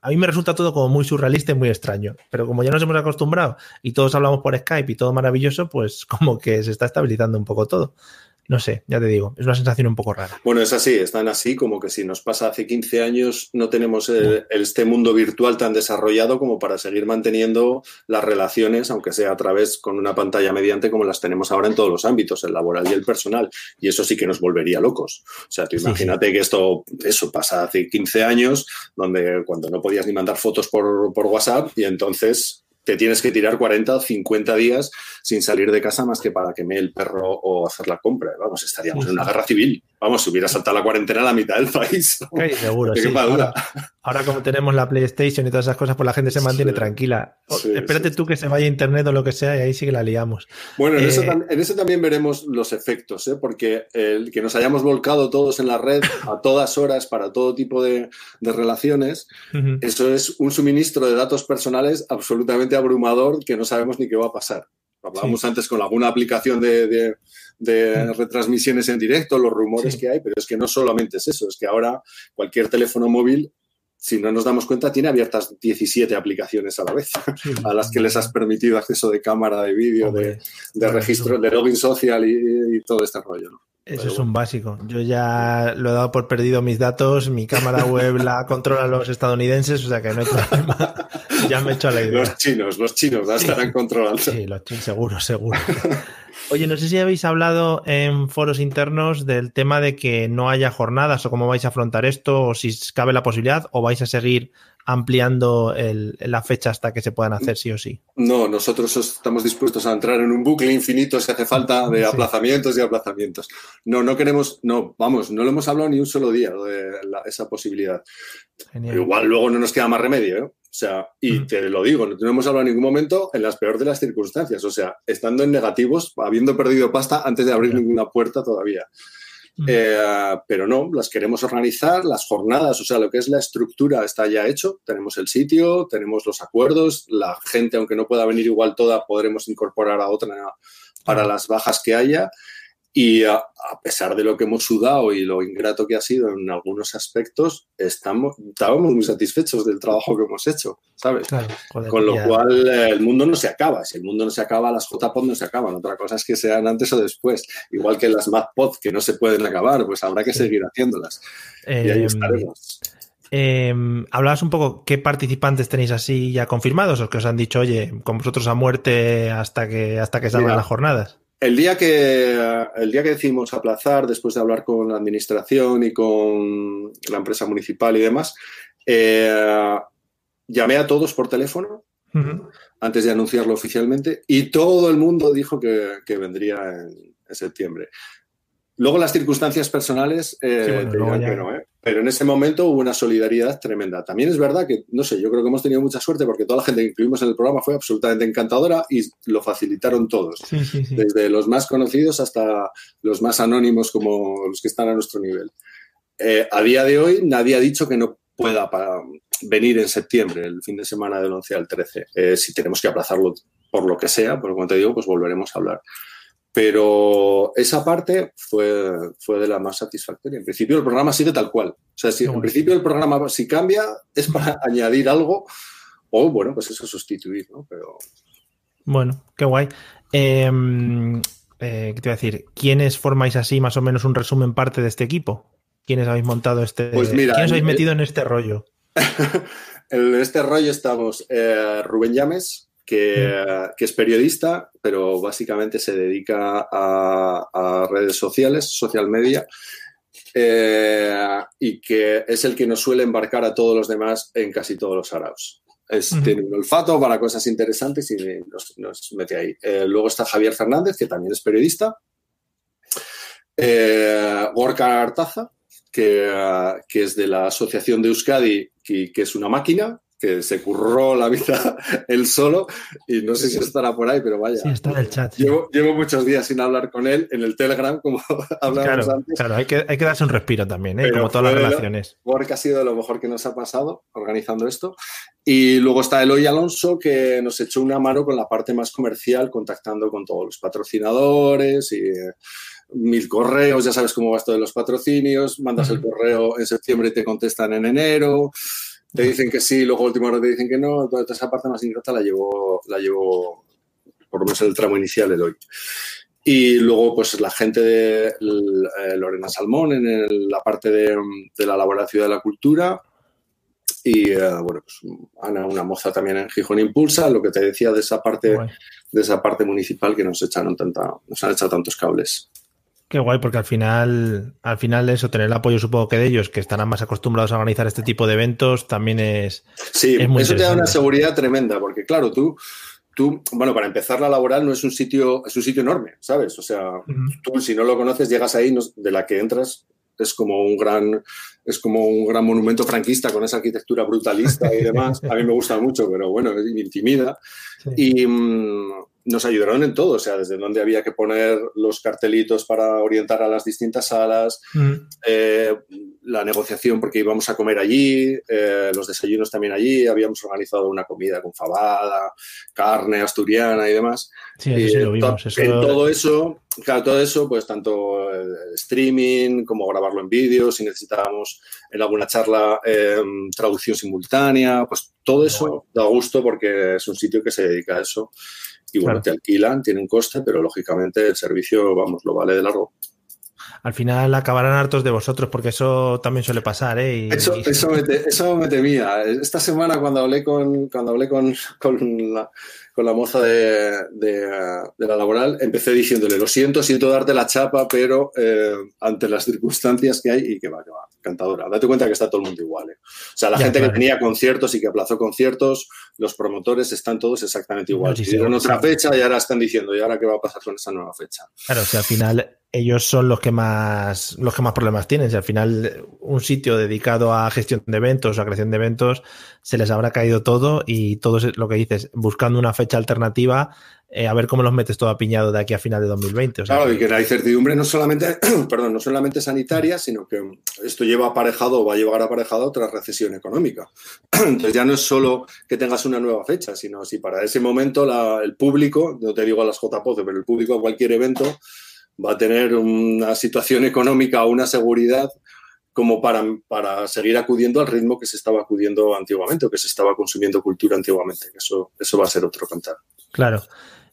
a mí me resulta todo como muy surrealista y muy extraño, pero como ya nos hemos acostumbrado y todos hablamos por Skype y todo maravilloso, pues como que se está estabilizando un poco todo no sé, ya te digo, es una sensación un poco rara. Bueno, es así, están así como que si nos pasa hace 15 años no tenemos este mundo virtual tan desarrollado como para seguir manteniendo las relaciones, aunque sea a través con una pantalla mediante como las tenemos ahora en todos los ámbitos, el laboral y el personal. Y eso sí que nos volvería locos. O sea, tú imagínate que esto, eso pasa hace 15 años, donde cuando no podías ni mandar fotos por, por WhatsApp y entonces te tienes que tirar 40 o 50 días sin salir de casa más que para que me el perro o hacer la compra. Vamos, estaríamos en una guerra civil. Vamos, si hubiera saltado la cuarentena a la mitad del país. seguro, sí. Ahora, como tenemos la PlayStation y todas esas cosas, pues la gente se mantiene tranquila. Espérate tú que se vaya a internet o lo que sea y ahí sí que la liamos. Bueno, en, eso, eh, también veremos los efectos, ¿eh? porque el que nos hayamos volcado todos en la red a todas horas para todo tipo de, relaciones, eso es un suministro de datos personales absolutamente abrumador que no sabemos ni qué va a pasar. Hablábamos antes con alguna aplicación de, retransmisiones en directo, los rumores que hay, pero es que no solamente es eso, es que ahora cualquier teléfono móvil, si no nos damos cuenta, tiene abiertas 17 aplicaciones a la vez, a las que les has permitido acceso de cámara, de vídeo, de, registro, de login social y, todo este rollo. Eso es un básico. Yo ya lo he dado por perdido mis datos, mi cámara web la controlan los estadounidenses, o sea que no hay problema. ya me he hecho la idea. Los chinos, los chinos la estarán controlando. Sí, los chinos, seguro, seguro. Oye, no sé si habéis hablado en foros internos del tema de que no haya jornadas o cómo vais a afrontar esto, o si cabe la posibilidad, o vais a seguir ampliando la fecha hasta que se puedan hacer sí o sí. No, nosotros estamos dispuestos a entrar en un bucle infinito si hace falta de aplazamientos y aplazamientos. No, no queremos, no, vamos, no lo hemos hablado ni un solo día de esa posibilidad. igual luego no nos queda más remedio, ¿eh? O sea, y te lo digo, no hemos hablado en ningún momento en las peores de las circunstancias. O sea, estando en negativos, habiendo perdido pasta antes de abrir ninguna puerta todavía. Eh, pero no, las queremos organizar, las jornadas, o sea, lo que es la estructura está ya hecho, tenemos el sitio, tenemos los acuerdos, la gente, aunque no pueda venir igual toda, podremos incorporar a otra para las bajas que haya. Y a, pesar de lo que hemos sudado y lo ingrato que ha sido en algunos aspectos, estamos, estábamos muy satisfechos del trabajo que hemos hecho, ¿sabes? Con lo cual eh, el mundo no se acaba. Si el mundo no se acaba, las JPod no se acaban. Otra cosa es que sean antes o después. Igual que las MadPod, que no se pueden acabar, pues habrá que seguir haciéndolas. y ahí em, estaremos. Eh, hablabas un poco qué participantes tenéis así ya confirmados o que os han dicho, oye, con vosotros a muerte hasta que, hasta que salgan las jornadas. El día, que, el día que decidimos aplazar, después de hablar con la administración y con la empresa municipal y demás, eh, llamé a todos por teléfono antes de anunciarlo oficialmente y todo el mundo dijo que, vendría en, septiembre. Luego las circunstancias personales eh, ¿eh? Pero en ese momento hubo una solidaridad tremenda. También es verdad que, no sé, yo creo que hemos tenido mucha suerte porque toda la gente que incluimos en el programa fue absolutamente encantadora y lo facilitaron todos, desde los más conocidos hasta los más anónimos como los que están a nuestro nivel. Eh, a día de hoy nadie ha dicho que no pueda venir en septiembre, el fin de semana del 11 al 13. si tenemos que aplazarlo por lo que sea, por como te digo, pues volveremos a hablar. Pero esa parte fue, fue de la más satisfactoria. En principio el programa sigue tal cual. O sea, si en principio el programa si cambia es para añadir algo o, bueno, pues eso sustituir, ¿no? Pero... Bueno, qué guay. Em, eh, ¿Qué te voy a decir? ¿Quiénes formáis así más o menos un resumen parte de este equipo? ¿Quiénes habéis montado este? Pues mira, ¿Quiénes habéis metido en este rollo? en este rollo estamos eh, Rubén Llames, que, es periodista, pero básicamente se dedica a, redes sociales, social media, eh, y que es el que nos suele embarcar a todos los demás en casi todos los araos. Tiene un olfato para cosas interesantes y nos, mete ahí. Eh, luego está Javier Fernández, que también es periodista. Eh, Gorka Artaza, que, que, es de la Asociación de Euskadi, que es una máquina, que se curró la vida él solo y no sé si estará por ahí, pero vaya. Sí, está en el chat. Llevo, muchos días sin hablar con él en el Telegram, como hablábamos antes. Claro, hay que, hay que darse un respiro también, ¿eh? como todas las relaciones. Porque ha sido lo mejor que nos ha pasado organizando esto. Y luego está Eloy Alonso, que nos echó una mano con la parte más comercial, contactando con todos los patrocinadores y eh, mil correos, ya sabes cómo va esto de los patrocinios, mandas el correo en septiembre y te contestan en enero te dicen que sí, luego última hora te dicen que no, toda esa parte más ingrata la llevo, la llevo por lo menos en el tramo inicial el hoy. Y luego, pues la gente de eh, Lorena Salmón en la parte de, la laboratorio de la cultura. Y eh, bueno, pues Ana, una moza también en Gijón Impulsa, lo que te decía de esa parte, de esa parte municipal que nos echaron tanta, nos han echado tantos cables. Qué guay, porque al final, al final eso, tener el apoyo, supongo que de ellos, que estarán más acostumbrados a organizar este tipo de eventos, también es. Sí, eso te da una seguridad tremenda, porque claro, tú, tú, bueno, para empezar la laboral no es un sitio, es un sitio enorme, ¿sabes? O sea, tú si no lo conoces, llegas ahí, de la que entras, es como un gran es como un gran monumento franquista con esa arquitectura brutalista y demás. A mí me gusta mucho, pero bueno, me intimida. Y nos ayudaron en todo, o sea, desde donde había que poner los cartelitos para orientar a las distintas salas, mm. eh, la negociación porque íbamos a comer allí, eh, los desayunos también allí, habíamos organizado una comida con fabada, carne asturiana y demás. Sí, sí lo vimos. En todo eso, claro, todo eso, pues tanto streaming como grabarlo en vídeo, si necesitábamos en alguna charla em, traducción simultánea, pues todo eso da gusto porque es un sitio que se dedica a eso y bueno, te alquilan, tiene un coste, pero lógicamente el servicio, vamos, lo vale de largo. Al final acabarán hartos de vosotros, porque eso también suele pasar, ¿eh? eso, Eso, me temía. Esta semana cuando hablé con, cuando hablé con, con la con la moza de, la laboral, empecé diciéndole, lo siento, siento darte la chapa, pero eh, ante las circunstancias que hay, y que va, que va, cantadora. Date cuenta que está todo el mundo igual. ¿eh? O sea, la gente que tenía conciertos y que aplazó conciertos, los promotores están todos exactamente igual. Hicieron otra fecha y ahora están diciendo, ¿y ahora qué va a pasar con esa nueva fecha? Claro, si al final ellos son los que más los que más problemas tienen. Si al final un sitio dedicado a gestión de eventos o a creación de eventos se les habrá caído todo y todo es lo que dices, buscando una fecha alternativa, eh, a ver cómo los metes todo apiñado de aquí a final de 2020. claro, y que la incertidumbre no solamente, perdón, no solamente sanitaria, sino que esto lleva aparejado o va a llevar aparejado otra recesión económica. Entonces ya no es solo que tengas una nueva fecha, sino si para ese momento el público, no te digo a las JPOD, pero el público a cualquier evento va a tener una situación económica o una seguridad como para, para, seguir acudiendo al ritmo que se estaba acudiendo antiguamente o que se estaba consumiendo cultura antiguamente. Eso, eso va a ser otro cantar. Claro.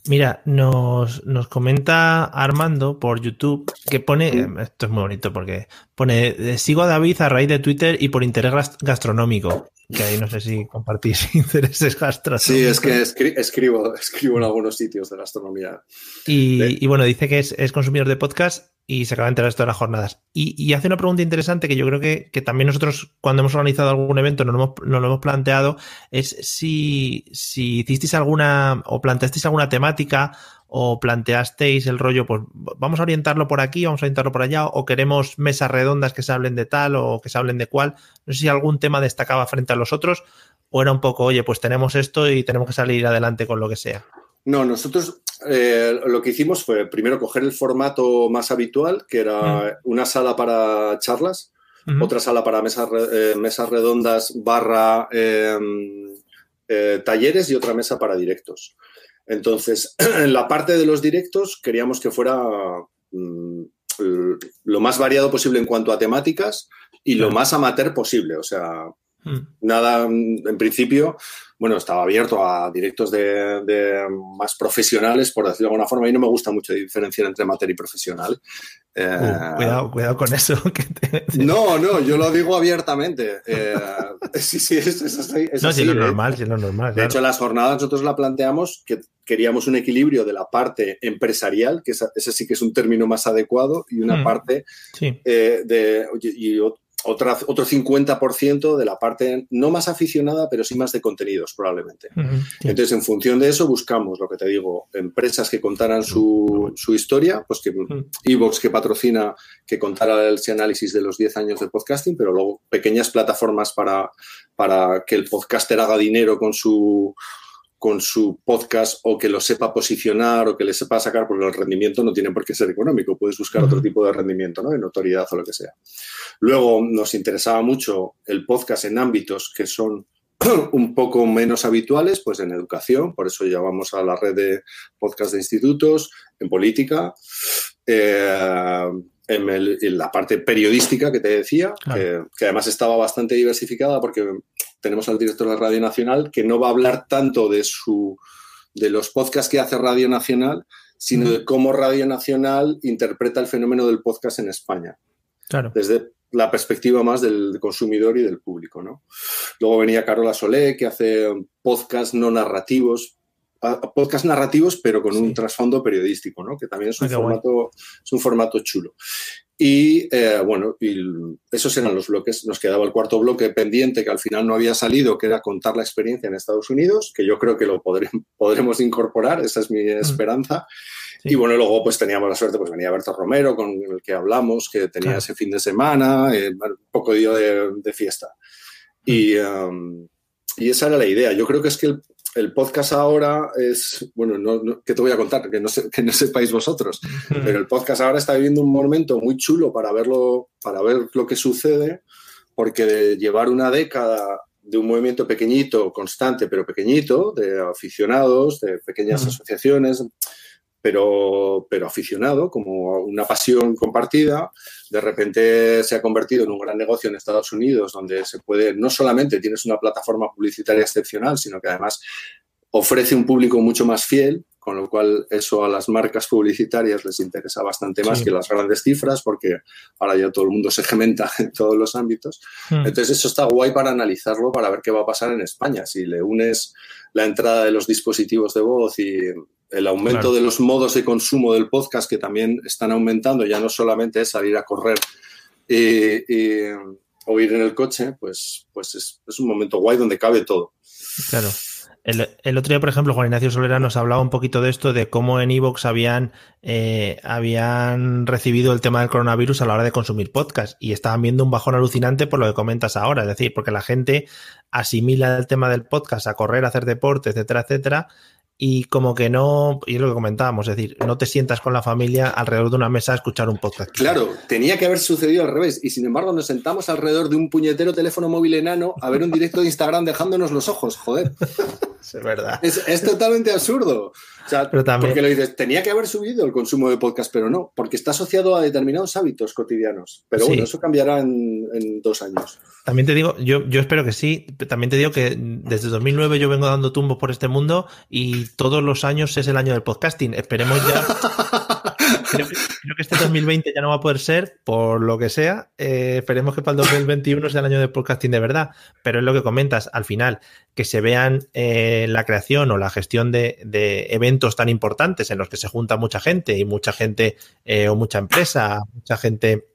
Mira, nos, nos comenta Armando por YouTube que pone, esto es muy bonito porque pone, sigo a David a raíz de Twitter y por interés gastronómico que ahí no sé si compartís intereses gastronómicos. Sí, es que escribo, escribo en algunos sitios de gastronomía. Y, y bueno, dice que es, consumidor de podcast y se acaba de enterar de las jornadas. Y, hace una pregunta interesante que yo creo que, también nosotros, cuando hemos organizado algún evento, nos lo hemos, lo hemos planteado, es si, si hicisteis alguna o planteasteis alguna temática o planteasteis el rollo, pues vamos a orientarlo por aquí, vamos a orientarlo por allá, o queremos mesas redondas que se hablen de tal o que se hablen de cual. No sé si algún tema destacaba frente a los otros o era un poco, oye, pues tenemos esto y tenemos que salir adelante con lo que sea. No, nosotros eh, lo que hicimos fue primero coger el formato más habitual, que era mm. una sala para charlas, otra sala para mesas, eh, mesas redondas barra em, eh, talleres y otra mesa para directos. Entonces, en la parte de los directos queríamos que fuera mm, lo más variado posible en cuanto a temáticas y lo más amateur posible. O sea, hmm. nada, en principio, bueno, estaba abierto a directos de, más profesionales, por decirlo de alguna forma, y no me gusta mucho diferenciar entre amateur y profesional. Eh, cuidado, cuidado con eso. No, no, yo lo digo abiertamente. Eh, sí, sí, es, así. no, si es lo normal, si es lo normal. De hecho, las jornadas nosotros la planteamos que queríamos un equilibrio de la parte empresarial, que ese sí que es un término más adecuado, y una mm, parte eh, de, y, otra, otro 50% de la parte no más aficionada, pero sí más de contenidos, probablemente. Entonces, en función de eso, buscamos, lo que te digo, empresas que contaran su, su historia, pues que Evox que patrocina, que contara el análisis de los 10 años de podcasting, pero luego pequeñas plataformas para, para que el podcaster haga dinero con su con su podcast o que lo sepa posicionar o que le sepa sacar, porque el rendimiento no tiene por qué ser económico, puedes buscar otro tipo de rendimiento, ¿no? De notoriedad o lo que sea. Luego nos interesaba mucho el podcast en ámbitos que son un poco menos habituales, pues en educación, por eso llamamos a la red de podcast de institutos, en política, eh, en, la parte periodística que te decía, que, además estaba bastante diversificada porque tenemos al director de Radio Nacional que no va a hablar tanto de, su, de los podcasts que hace Radio Nacional, sino de cómo Radio Nacional interpreta el fenómeno del podcast en España. Claro. Desde la perspectiva más del consumidor y del público. ¿no? Luego venía Carola Solé, que hace podcasts no narrativos podcast narrativos, pero con un trasfondo periodístico, ¿no? Que también es un, formato, es un formato chulo. Y eh, bueno, y esos eran los bloques. Nos quedaba el cuarto bloque pendiente que al final no había salido, que era contar la experiencia en Estados Unidos, que yo creo que lo podremos incorporar, esa es mi mm. esperanza. Y bueno, luego pues teníamos la suerte, pues venía Berto Romero, con el que hablamos, que tenía ese fin de semana, eh, un poco día de, fiesta. Mm. Y, um, y esa era la idea. Yo creo que es que el, el podcast ahora es, bueno, no, ¿qué te voy a contar? Que no, que no sepáis vosotros, pero el podcast ahora está viviendo un momento muy chulo para verlo, para ver lo que sucede, porque de llevar una década de un movimiento pequeñito, constante, pero pequeñito, de aficionados, de pequeñas asociaciones, pero, pero aficionado, como una pasión compartida, de repente se ha convertido en un gran negocio en Estados Unidos, donde se puede, no solamente tienes una plataforma publicitaria excepcional, sino que además ofrece un público mucho más fiel, con lo cual eso a las marcas publicitarias les interesa bastante más que las grandes cifras, porque ahora ya todo el mundo se gementa en todos los ámbitos. Hmm. Entonces eso está guay para analizarlo, para ver qué va a pasar en España. Si le unes la entrada de los dispositivos de voz y el aumento de los modos de consumo del podcast que también están aumentando, ya no solamente es salir a correr o ir en el coche, pues, pues es, un momento guay donde cabe todo. Claro. El, otro día, por ejemplo, Juan Ignacio Solera nos hablaba un poquito de esto, de cómo en Evox habían, eh, habían recibido el tema del coronavirus a la hora de consumir podcast y estaban viendo un bajón alucinante por lo que comentas ahora, es decir, porque la gente asimila el tema del podcast a correr, a hacer deporte, etcétera, etcétera, y como que no, y es lo que comentábamos, es decir, no te sientas con la familia alrededor de una mesa a escuchar un podcast. Claro, tenía que haber sucedido al revés, y sin embargo nos sentamos alrededor de un puñetero teléfono móvil enano a ver un directo de Instagram dejándonos los ojos, joder. es verdad. Es, totalmente absurdo. O sea, porque lo dices, tenía que haber subido el consumo de podcast, pero no, porque está asociado a determinados hábitos cotidianos. Pero bueno, eso cambiará en, en dos años. También te digo, yo, yo espero que sí. También te digo que desde 2009 yo vengo dando tumbos por este mundo y todos los años es el año del podcasting. Esperemos ya. creo, que, este 2020 ya no va a poder ser, por lo que sea. Eh, esperemos que para el 2021 sea el año del podcasting de verdad. Pero es lo que comentas, al final, que se vean eh, la creación o la gestión de, eventos tan importantes en los que se junta mucha gente y mucha gente eh, o mucha empresa, mucha gente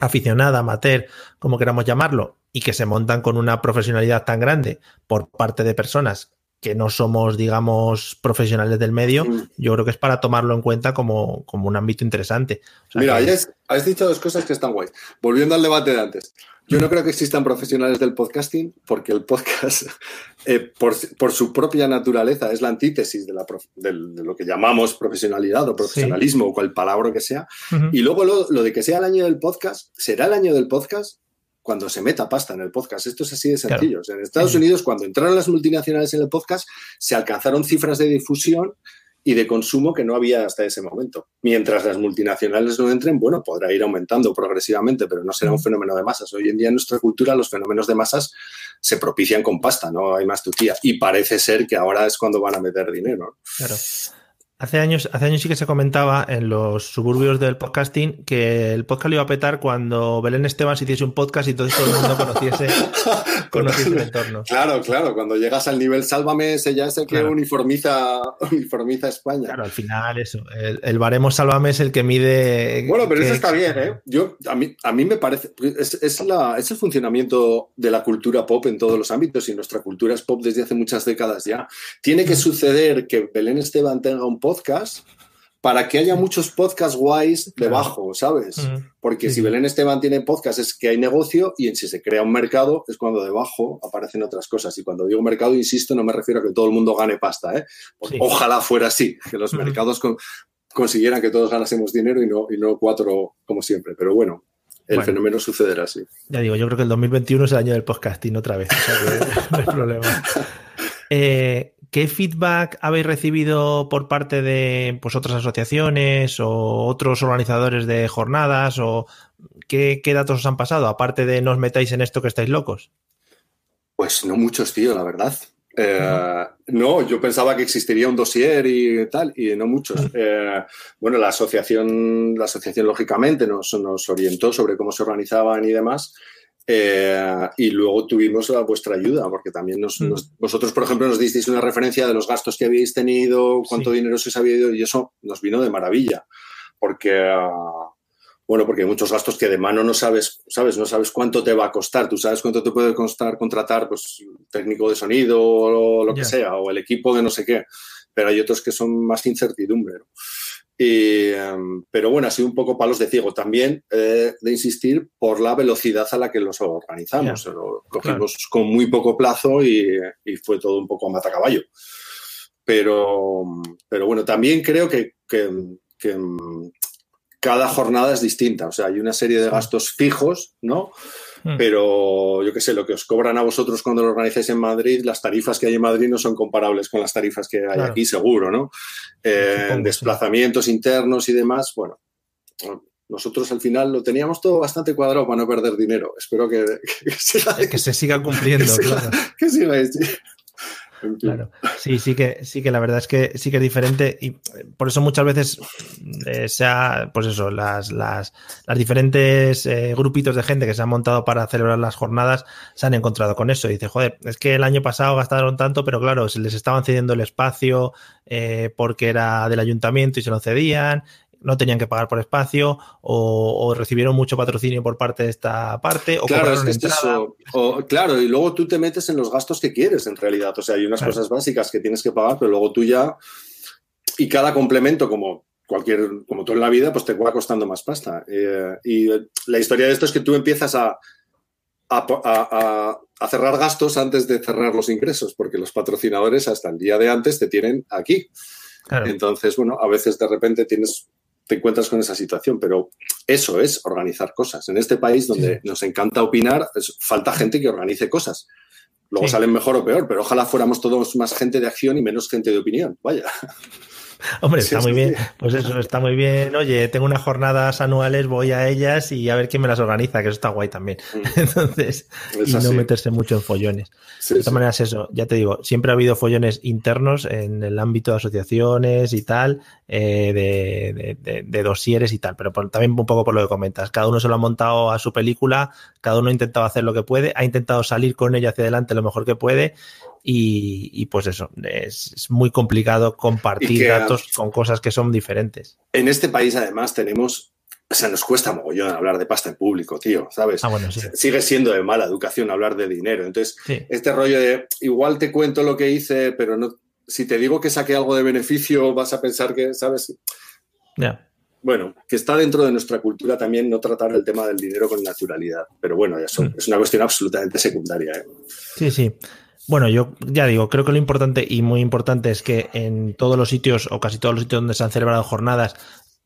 aficionada, amateur, como queramos llamarlo, y que se montan con una profesionalidad tan grande por parte de personas que no somos, digamos, profesionales del medio, mm. yo creo que es para tomarlo en cuenta como, como un ámbito interesante. Mira, has, dicho dos cosas que están guays. Volviendo al debate de antes. Yo no creo que existan profesionales del podcasting porque el podcast, eh, por, su propia naturaleza, es la antítesis de, la de, lo que llamamos profesionalidad o profesionalismo o cual palabra que sea. Y luego lo, lo, de que sea el año del podcast, será el año del podcast cuando se meta pasta en el podcast. Esto es así de sencillo. En Estados Unidos, cuando entraron las multinacionales en el podcast, se alcanzaron cifras de difusión y de consumo que no había hasta ese momento. Mientras las multinacionales no entren, bueno, podrá ir aumentando progresivamente, pero no será un fenómeno de masas. Hoy en día en nuestra cultura los fenómenos de masas se propician con pasta, no hay más tutía. Y parece ser que ahora es cuando van a meter dinero. Claro. Hace años, hace años sí que se comentaba en los suburbios del podcasting que el podcast lo iba a petar cuando Belén Esteban se hiciese un podcast y todo el mundo conociese, el entorno. Claro, claro, cuando llegas al nivel Sálvame, ese ya es el que uniformiza, uniformiza España. Claro, al final eso, el, baremo Sálvame es el que mide... Bueno, pero eso está bien, ¿eh? Yo, a, mí, a mí me parece, es, es, la, es el funcionamiento de la cultura pop en todos los ámbitos y nuestra cultura es pop desde hace muchas décadas ya. Tiene que suceder que Belén Esteban tenga un podcast para que haya muchos podcasts guays debajo, ¿sabes? Porque si Belén Esteban tiene podcast es que hay negocio y en si se crea un mercado es cuando debajo aparecen otras cosas. Y cuando digo mercado, insisto, no me refiero a que todo el mundo gane pasta, ¿eh? Ojalá fuera así, que los mercados consiguieran que todos ganásemos dinero y no, y no cuatro como siempre. Pero bueno, el fenómeno sucederá así. Ya digo, yo creo que el 2021 es el año del podcasting otra vez. no hay problema. Eh, ¿Qué feedback habéis recibido por parte de pues, otras asociaciones o otros organizadores de jornadas? ¿O qué, datos os han pasado? Aparte de no os metáis en esto que estáis locos. Pues no muchos, tío, la verdad. Eh, no, yo pensaba que existiría un dossier y tal, y no muchos. Eh, bueno, la asociación, la asociación lógicamente nos, nos orientó sobre cómo se organizaban y demás. Eh, y luego tuvimos la, vuestra ayuda, porque también nos, mm. vosotros, por ejemplo, nos disteis una referencia de los gastos que habíais tenido, cuánto dinero se os había ido, y eso nos vino de maravilla, porque, ah, bueno, porque hay muchos gastos que de mano no sabes, sabes, no sabes cuánto te va a costar, tú sabes cuánto te puede costar contratar, pues, técnico de sonido o lo que sea, o el equipo de no sé qué, pero hay otros que son más incertidumbre. Em, pero bueno, ha sido un poco palos de ciego también eh, de insistir por la velocidad a la que los organizamos. Lo cogimos con muy poco plazo y, fue todo un poco a matacaballo. Pero, pero bueno, también creo que, que, cada jornada es distinta. O sea, hay una serie de gastos fijos, ¿no? Hmm. Pero yo qué sé, lo que os cobran a vosotros cuando lo organizáis en Madrid, las tarifas que hay en Madrid no son comparables con las tarifas que hay aquí, seguro, ¿no? Eh, desplazamientos internos y demás, bueno, nosotros al final lo teníamos todo bastante cuadrado para no perder dinero. Espero que, que, se siga cumpliendo, claro. que siga, Claro. Sí, sí que, sí que la verdad es que sí que es diferente y por eso muchas veces eh, sea, pues eso, las, las, las diferentes eh, grupitos de gente que se han montado para celebrar las jornadas se han encontrado con eso. Y dice, joder, es que el año pasado gastaron tanto, pero claro, se les estaban cediendo el espacio eh, porque era del ayuntamiento y se lo cedían no tenían que pagar por espacio o, recibieron mucho patrocinio por parte de esta parte o claro, es eso. claro, y luego tú te metes en los gastos que quieres en realidad. O sea, hay unas cosas básicas que tienes que pagar, pero luego tú ya y cada complemento como cualquier como todo en la vida, pues te va costando más pasta. Eh, y la historia de esto es que tú empiezas a, a, a, cerrar gastos antes de cerrar los ingresos, porque los patrocinadores hasta el día de antes te tienen aquí. Entonces, bueno, a veces de repente tienes te encuentras con esa situación, pero eso es organizar cosas. En este país donde nos encanta opinar, falta gente que organice cosas. Luego salen mejor o peor, pero ojalá fuéramos todos más gente de acción y menos gente de opinión. Vaya. Hombre, está muy bien. Pues eso, está muy bien. Oye, tengo unas jornadas anuales, voy a ellas y a ver quién me las organiza, que eso está guay también. Mm. Entonces, y no meterse mucho en follones. de todas maneras, eso, ya te digo, siempre ha habido follones internos en el ámbito de asociaciones y tal, eh, de, de, dosieres y tal, pero también un poco por lo que comentas. Cada uno se lo ha montado a su película, cada uno ha intentado hacer lo que puede, ha intentado salir con ella hacia adelante lo mejor que puede y, pues eso, es, muy complicado compartir datos con cosas que son diferentes. En este país además tenemos, o sea, nos cuesta mogollón hablar de pasta en público, tío, ¿sabes? Ah, bueno, sí. Sigue siendo de mala educación hablar de dinero. Entonces, este rollo de, igual te cuento lo que hice, pero no, si te digo que saqué algo de beneficio, vas a pensar que, ¿sabes? Ya. Bueno, que está dentro de nuestra cultura también no tratar el tema del dinero con naturalidad. Pero bueno, eso mm. es una cuestión absolutamente secundaria. ¿eh? Sí, sí. Bueno, yo ya digo, creo que lo importante y muy importante es que en todos los sitios o casi todos los sitios donde se han celebrado jornadas,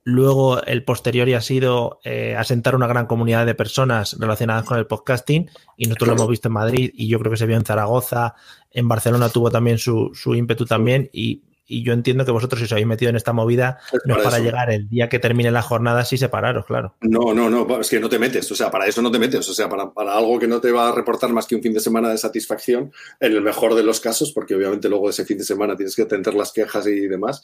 luego el posterior ha sido eh, asentar una gran comunidad de personas relacionadas con el podcasting y nosotros lo hemos visto en Madrid y yo creo que se vio en Zaragoza, en Barcelona tuvo también su, su ímpetu también y y yo entiendo que vosotros si os habéis metido en esta movida no es para llegar el día que termine la jornada sí separaros, claro. No, no, no, es que no te metes, o sea, para eso no te metes, o sea, para, algo que no te va a reportar más que un fin de semana de satisfacción, en el mejor de los casos, porque obviamente luego de ese fin de semana tienes que atender las quejas y demás,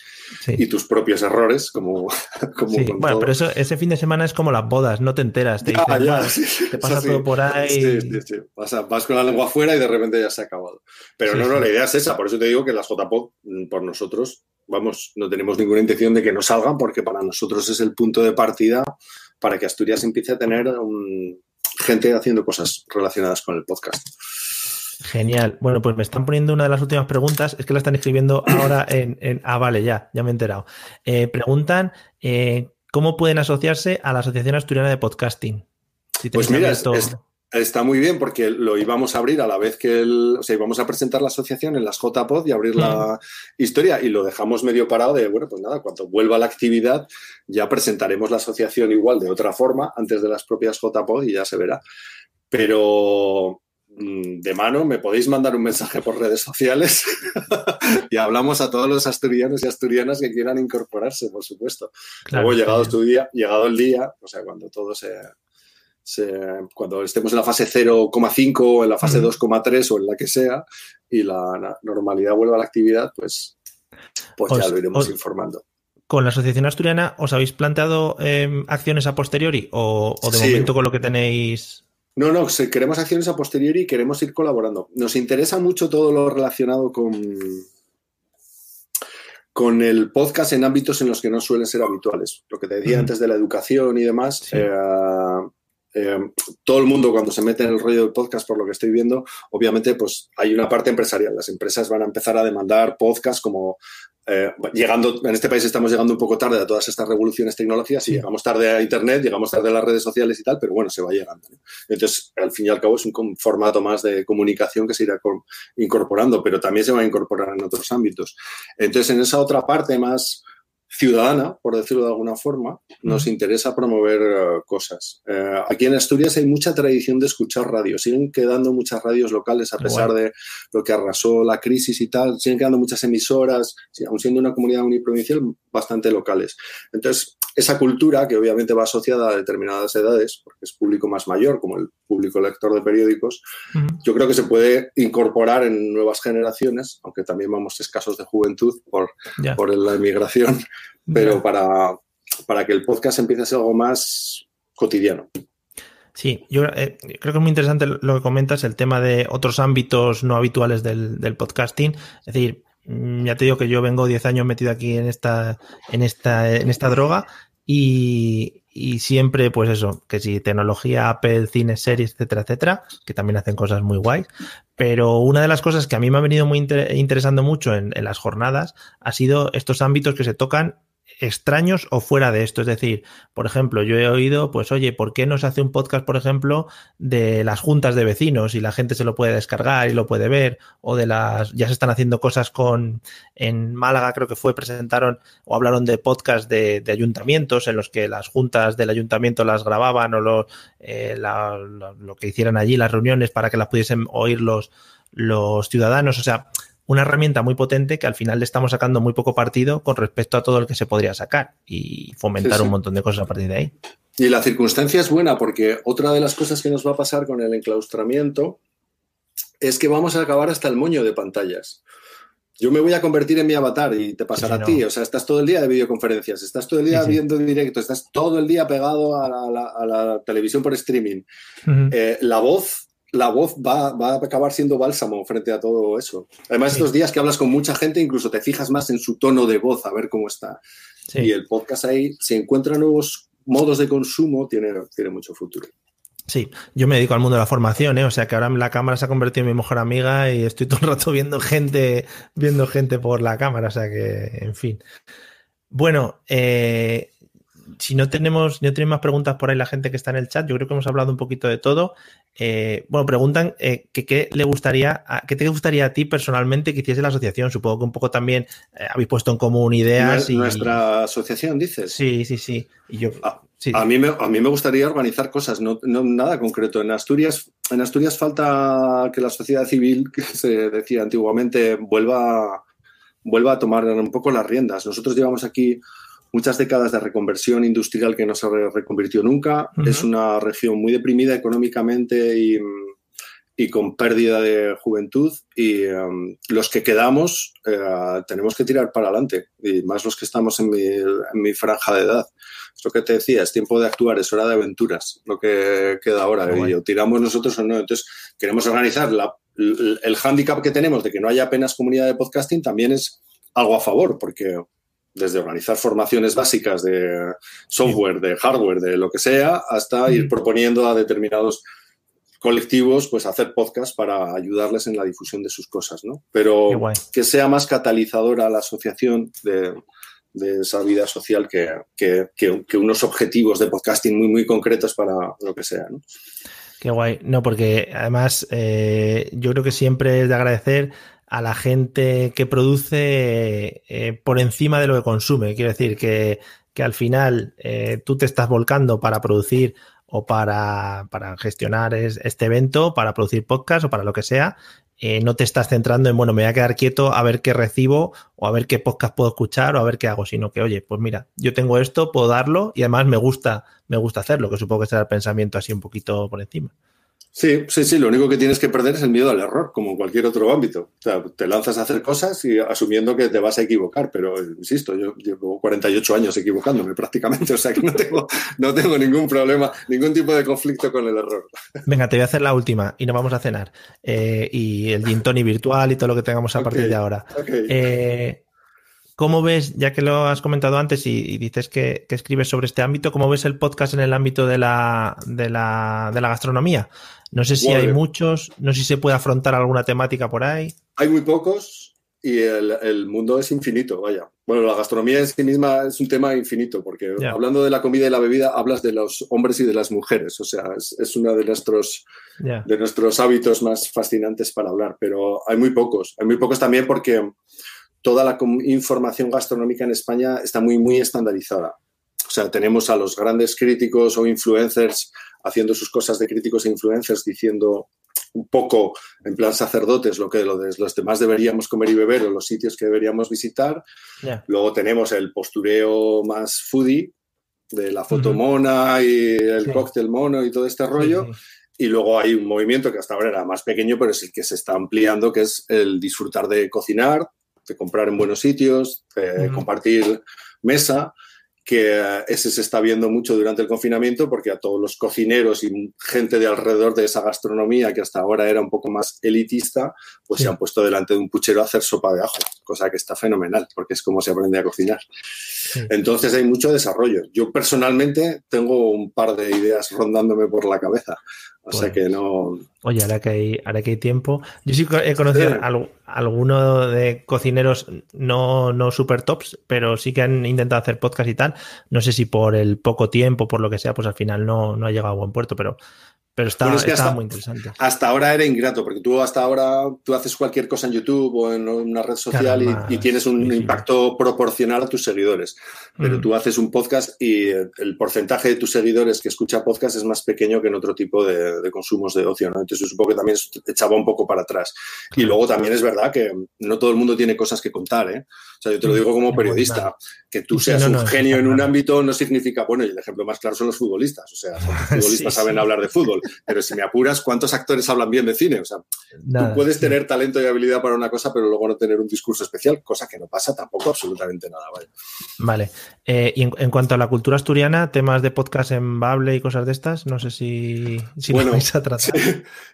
y tus propios errores, como... como bueno, pero eso, ese fin de semana es como las bodas, no te enteras, te, te pasa todo por ahí. Sí, sí, sí. Vas, con la lengua afuera y de repente ya se ha acabado. Pero no, no, la idea es esa, por eso te digo que las JPOC, mm, por nosotros, vamos, no tenemos ninguna intención de que no salgan porque para nosotros es el punto de partida para que Asturias empiece a tener gente haciendo cosas relacionadas con el podcast. Genial. Bueno, pues me están poniendo una de las últimas preguntas. Es que la están escribiendo ahora en. ah, vale, ya, ya me he enterado. Eh, preguntan eh, cómo pueden asociarse a la Asociación Asturiana de Podcasting. pues mira, Está muy bien porque lo íbamos a abrir a la vez que el, o sea, íbamos a presentar la asociación en las JPod y abrir la historia y lo dejamos medio parado de, bueno, pues nada, cuando vuelva la actividad ya presentaremos la asociación igual de otra forma antes de las propias JPod y ya se verá. Pero mm, de mano me podéis mandar un mensaje por redes sociales y hablamos a todos los asturianos y asturianas que quieran incorporarse, por supuesto. Luego, llegado, tu día, llegado el día, o sea, cuando todo se cuando estemos en la fase 0,5 o en la fase 2,3 o en la que sea y la, normalidad vuelva a la actividad, pues, pues ya lo iremos informando. ¿Con la Asociación Asturiana os habéis planteado em, acciones a posteriori o, de momento con lo que tenéis? No, no, queremos acciones a posteriori y queremos ir colaborando. Nos interesa mucho todo lo relacionado con, con el podcast en ámbitos en los que no suelen ser habituales. Lo que te decía antes de la educación y demás, eh, eh, todo el mundo cuando se mete en el rollo del podcast, por lo que estoy viendo, obviamente pues hay una parte empresarial. Las empresas van a empezar a demandar podcast como eh, llegando, en este país estamos llegando un poco tarde a todas estas revoluciones tecnológicas y llegamos tarde a Internet, llegamos tarde a las redes sociales y tal, pero bueno, se va llegando. Entonces, al fin y al cabo es un formato más de comunicación que se irá incorporando, pero también se va a incorporar en otros ámbitos. Entonces, en esa otra parte más ciudadana, por decirlo de alguna forma, nos interesa promover eh, cosas. Eh, aquí en Asturias hay mucha tradición de escuchar radio. Siguen quedando muchas radios locales a pesar de lo que arrasó la crisis y tal. Siguen quedando muchas emisoras, aún siendo una comunidad uniprovincial, bastante locales. Entonces, esa cultura, que obviamente va asociada a determinadas edades, porque es público más mayor, como el público lector de periódicos, yo creo que se puede incorporar en nuevas generaciones, aunque también vamos escasos de juventud por, por la inmigración, pero para, para que el podcast empiece a ser algo más cotidiano. Sí, yo eh, creo que es muy interesante lo que comentas, el tema de otros ámbitos no habituales del, del podcasting. Es decir, ya te digo que yo vengo 10 años metido aquí en esta, en esta, en esta droga y, siempre, pues eso, que si tecnología, Apple, cine, series, etcétera, etcétera, que también hacen cosas muy guays. Pero una de las cosas que a mí me ha venido muy interesando mucho en las jornadas ha sido estos ámbitos que se tocan extraños o fuera de esto. Es decir, por ejemplo, yo he oído, pues oye, ¿por qué no se hace un podcast, por ejemplo, de las juntas de vecinos y la gente se lo puede descargar y lo puede ver? O de las, ya se están haciendo cosas con, en Málaga creo que fue, presentaron o hablaron de podcast de, ayuntamientos en los que las juntas del ayuntamiento las grababan o lo, eh, lo que hicieran allí, las reuniones para que las pudiesen oír los, los ciudadanos. O sea, una herramienta muy potente que al final le estamos sacando muy poco partido con respecto a todo el que se podría sacar y fomentar un montón de cosas a partir de ahí. Y la circunstancia es buena porque otra de las cosas que nos va a pasar con el enclaustramiento es que vamos a acabar hasta el moño de pantallas. Yo me voy a convertir en mi avatar y te pasará a ti. O sea, estás todo el día de videoconferencias, estás todo el día viendo directo, estás todo el día pegado a la, televisión por streaming. Eh, la voz la voz va, a acabar siendo bálsamo frente a todo eso. Además, estos días que hablas con mucha gente, incluso te fijas más en su tono de voz, a ver cómo está. Y el podcast ahí, si encuentra nuevos modos de consumo, tiene, tiene mucho futuro. Sí, yo me dedico al mundo de la formación, ¿eh? o sea que ahora la cámara se ha convertido en mi mejor amiga y estoy todo el rato viendo gente, viendo gente por la cámara, o sea que, en fin. Bueno, eh, si no tenemos, no tienen más preguntas por ahí la gente que está en el chat, yo creo que hemos hablado un poquito de todo. Eh, bueno, preguntan eh, que qué le gustaría, qué te gustaría a ti personalmente que hiciese la asociación. Supongo que un poco también eh, habéis puesto en común ideas. Y, Nuestra asociación, dices. Sí, sí, sí. Y yo, a, mí me, a mí me gustaría organizar cosas, no, nada concreto. En Asturias, en Asturias falta que la sociedad civil, que se decía antiguamente, vuelva, vuelva a tomar un poco las riendas. Nosotros llevamos aquí muchas décadas de reconversión industrial que no se reconvirtió nunca. Es una región muy deprimida económicamente y, con pérdida de juventud. Y um, los que quedamos eh, tenemos que tirar para adelante, y más los que estamos en mi, franja de edad. Es lo que te decía, es tiempo de actuar, es hora de aventuras, lo que queda ahora. Y o tiramos nosotros o no. Entonces, queremos organizar el, el hándicap que tenemos de que no haya apenas comunidad de podcasting también es algo a favor, porque desde organizar formaciones básicas de software, de hardware, de lo que sea, hasta ir proponiendo a determinados colectivos pues hacer podcast para ayudarles en la difusión de sus cosas, ¿no? Pero que sea más catalizadora la asociación de, esa vida social que, que, unos objetivos de podcasting muy, muy concretos para lo que sea, ¿no? Qué guay. No, porque además eh, yo creo que siempre es de agradecer a la gente que produce eh, por encima de lo que consume. Quiero decir que, al final eh, tú te estás volcando para producir o para, gestionar este evento, para producir podcast o para lo que sea. Eh, no te estás centrando en, bueno, me voy a quedar quieto a ver qué recibo o a ver qué podcast puedo escuchar o a ver qué hago, sino que, oye, pues mira, yo tengo esto, puedo darlo y además me gusta, me gusta hacerlo, que supongo que será el pensamiento así un poquito por encima. Sí, sí, sí, lo único que tienes que perder es el miedo al error, como en cualquier otro ámbito. O sea, te lanzas a hacer cosas y asumiendo que te vas a equivocar, pero insisto, yo llevo 48 años equivocándome prácticamente, o sea que no tengo, no tengo ningún problema, ningún tipo de conflicto con el error. Venga, te voy a hacer la última y nos vamos a cenar. Eh, y el gin virtual y todo lo que tengamos a partir de ahora. Eh, ¿Cómo ves, ya que lo has comentado antes y, dices que, escribes sobre este ámbito, cómo ves el podcast en el ámbito de la, de la, de la gastronomía? No sé si hay muchos, no sé si se puede afrontar alguna temática por ahí. Hay muy pocos y el, mundo es infinito, vaya. Bueno, la gastronomía en sí misma es un tema infinito, porque hablando de la comida y la bebida, hablas de los hombres y de las mujeres. O sea, es, uno de nuestros, de nuestros hábitos más fascinantes para hablar, pero hay muy pocos. Hay muy pocos también porque toda la información gastronómica en España está muy, muy estandarizada. O sea, tenemos a los grandes críticos o influencers haciendo sus cosas de críticos e influencers diciendo un poco en plan sacerdotes lo que los demás deberíamos comer y beber o los sitios que deberíamos visitar. Luego tenemos el postureo más foodie de la foto mona y el cóctel mono y todo este rollo. Y luego hay un movimiento que hasta ahora era más pequeño, pero es el que se está ampliando, que es el disfrutar de cocinar, de comprar en buenos sitios, de compartir mesa, que ese se está viendo mucho durante el confinamiento porque a todos los cocineros y gente de alrededor de esa gastronomía que hasta ahora era un poco más elitista, pues se han puesto delante de un puchero a hacer sopa de ajo, cosa que está fenomenal porque es como se aprende a cocinar. Entonces hay mucho desarrollo. Yo personalmente tengo un par de ideas rondándome por la cabeza. O sea que no. Oye, ahora que hay, ahora que hay tiempo. Yo sí he conocido a alguno de cocineros no, no super tops, pero sí que han intentado hacer podcast y tal. No sé si por el poco tiempo, por lo que sea, pues al final no, no ha llegado a buen puerto, pero pero está, muy interesante. Hasta ahora era ingrato, porque tú hasta ahora tú haces cualquier cosa en YouTube o en una red social y, tienes un impacto proporcional a tus seguidores. Pero mm. tú haces un podcast y el porcentaje de tus seguidores que escucha podcast es más pequeño que en otro tipo de, consumos de ocio. ¿no? Entonces supongo que también echaba un poco para atrás. Y luego también es verdad que no todo el mundo tiene cosas que contar. ¿eh? O sea, yo te lo digo como periodista. Que tú seas un genio en un ámbito no significa, bueno, y el ejemplo más claro son los futbolistas. O sea, los futbolistas saben hablar de fútbol pero si me apuras, ¿cuántos actores hablan bien de cine? O sea, tú puedes tener talento y habilidad para una cosa, pero luego no tener un discurso especial, cosa que no pasa tampoco absolutamente nada. Vale. Eh, y en, cuanto a la cultura asturiana, temas de podcast en Bable y cosas de estas, no sé si, si bueno, vais a tratar.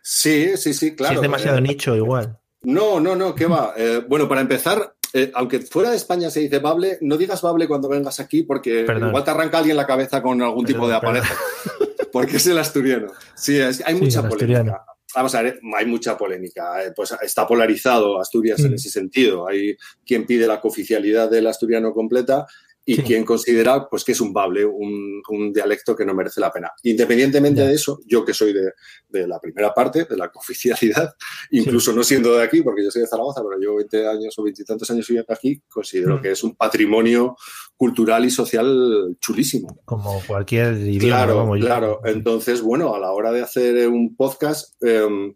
Sí, sí, sí, claro. Si es demasiado eh, nicho, igual. No, no, no, ¿qué va? Eh, bueno, para empezar, aunque fuera de España se dice Bable, no digas Bable cuando vengas aquí porque igual te arranca alguien la cabeza con algún tipo de aparejo. porque es el asturiano. Sí, hay mucha polémica. Vamos a ver, hay mucha polémica. Eh, pues está polarizado Asturias en mm. ese sentido. Hay quien pide la cooficialidad del asturiano completa y quien considera pues, que es un bable, un, dialecto que no merece la pena. Independientemente de eso, yo que soy de, la primera parte, de la oficialidad, incluso no siendo de aquí, porque yo soy de Zaragoza, pero llevo 20 años o 20 y tantos años viviendo aquí, considero mm. que es un patrimonio cultural y social chulísimo. Como cualquier idioma. Claro, claro. Entonces, bueno, a la hora de hacer un podcast... Em,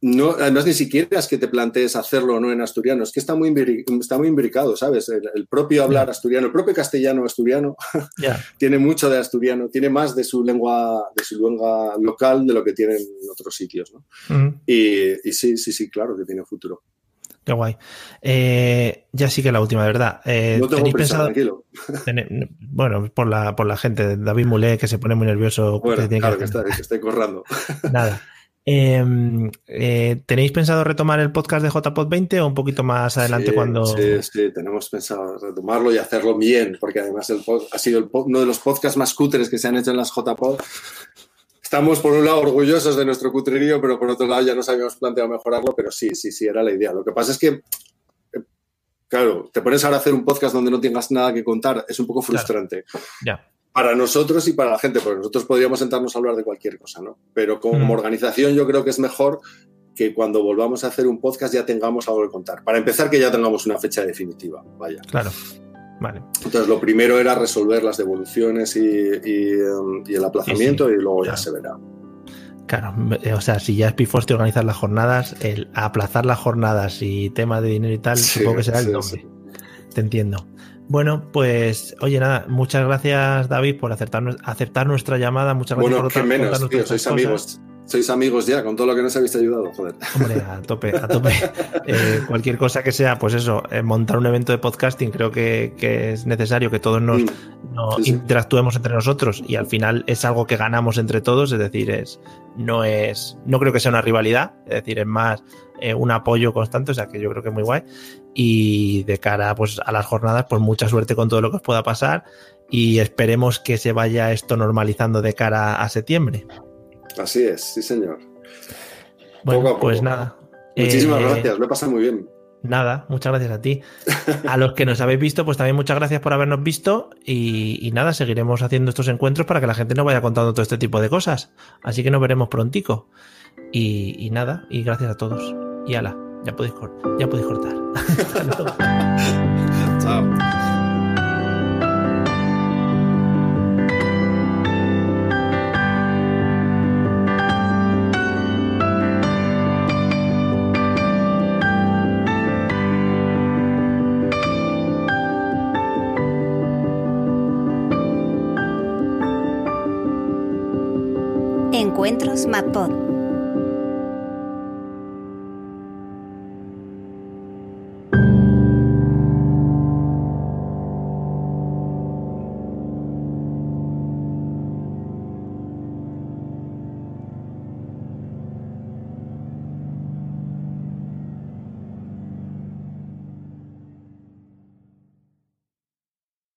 no, además ni siquiera es que te plantees hacerlo o no en asturiano, es que está muy, está muy imbricado, ¿sabes? El, propio hablar asturiano, el propio castellano asturiano tiene mucho de asturiano, tiene más de su lengua, de su lengua local de lo que tiene en otros sitios, ¿no? y, sí, sí, sí, claro que tiene futuro. Qué guay. Eh, ya sí que la última, verdad. Eh, no tengo prisa, tranquilo. bueno, por la, por la gente, David Mulé, que se pone muy nervioso. Bueno, claro que, está, que estoy corrando. Nada. Em, eh, ¿Tenéis pensado retomar el podcast de JPod 20 o un poquito más adelante cuando.? Sí, sí, tenemos pensado retomarlo y hacerlo bien, porque además el ha sido uno de los podcasts más cutres que se han hecho en las JPod. Estamos, por un lado, orgullosos de nuestro cutrerío, pero por otro lado ya nos habíamos planteado mejorarlo, pero sí, sí, sí, era la idea. Lo que pasa es que eh, Claro, te pones ahora a hacer un podcast donde no tengas nada que contar, es un poco frustrante. Ya para nosotros y para la gente, porque nosotros podríamos sentarnos a hablar de cualquier cosa, ¿no? Pero como mm. organización yo creo que es mejor que cuando volvamos a hacer un podcast ya tengamos algo que contar. Para empezar, que ya tengamos una fecha definitiva, vaya. Claro. Vale. Entonces, lo primero era resolver las devoluciones y, um, el aplazamiento y luego ya se verá. Claro, eh, o sea, si ya es Pifoste organizar las jornadas, el aplazar las jornadas y tema de dinero y tal, supongo que será el nombre. Te entiendo. Bueno, pues oye, nada, muchas gracias David por aceptar, aceptar nuestra llamada, muchas gracias bueno, por menos, tío, sois amigos. sois amigos ya, con todo lo que nos habéis ayudado, joder. Hombre, a tope, a tope. Eh, cualquier cosa que sea, pues eso, eh, montar un evento de podcasting, creo que, es necesario que todos nos, mm. interactuemos entre nosotros y al final es algo que ganamos entre todos, es decir, es no es, no creo que sea una rivalidad, es decir, es más eh, un apoyo constante, o sea que yo creo que es muy guay. Y de cara pues, a las jornadas, pues mucha suerte con todo lo que os pueda pasar y esperemos que se vaya esto normalizando de cara a septiembre. Así es, sí señor. Bueno, pues nada. Muchísimas eh, gracias, lo he pasado muy bien. Nada, muchas gracias a ti. A los que nos habéis visto, pues también muchas gracias por habernos visto y, nada, seguiremos haciendo estos encuentros para que la gente nos vaya contando todo este tipo de cosas. Así que nos veremos prontico. Y, y nada, y gracias a todos. Y ala, ya podéis, ya podéis cortar. Chao. Encuentros Mapod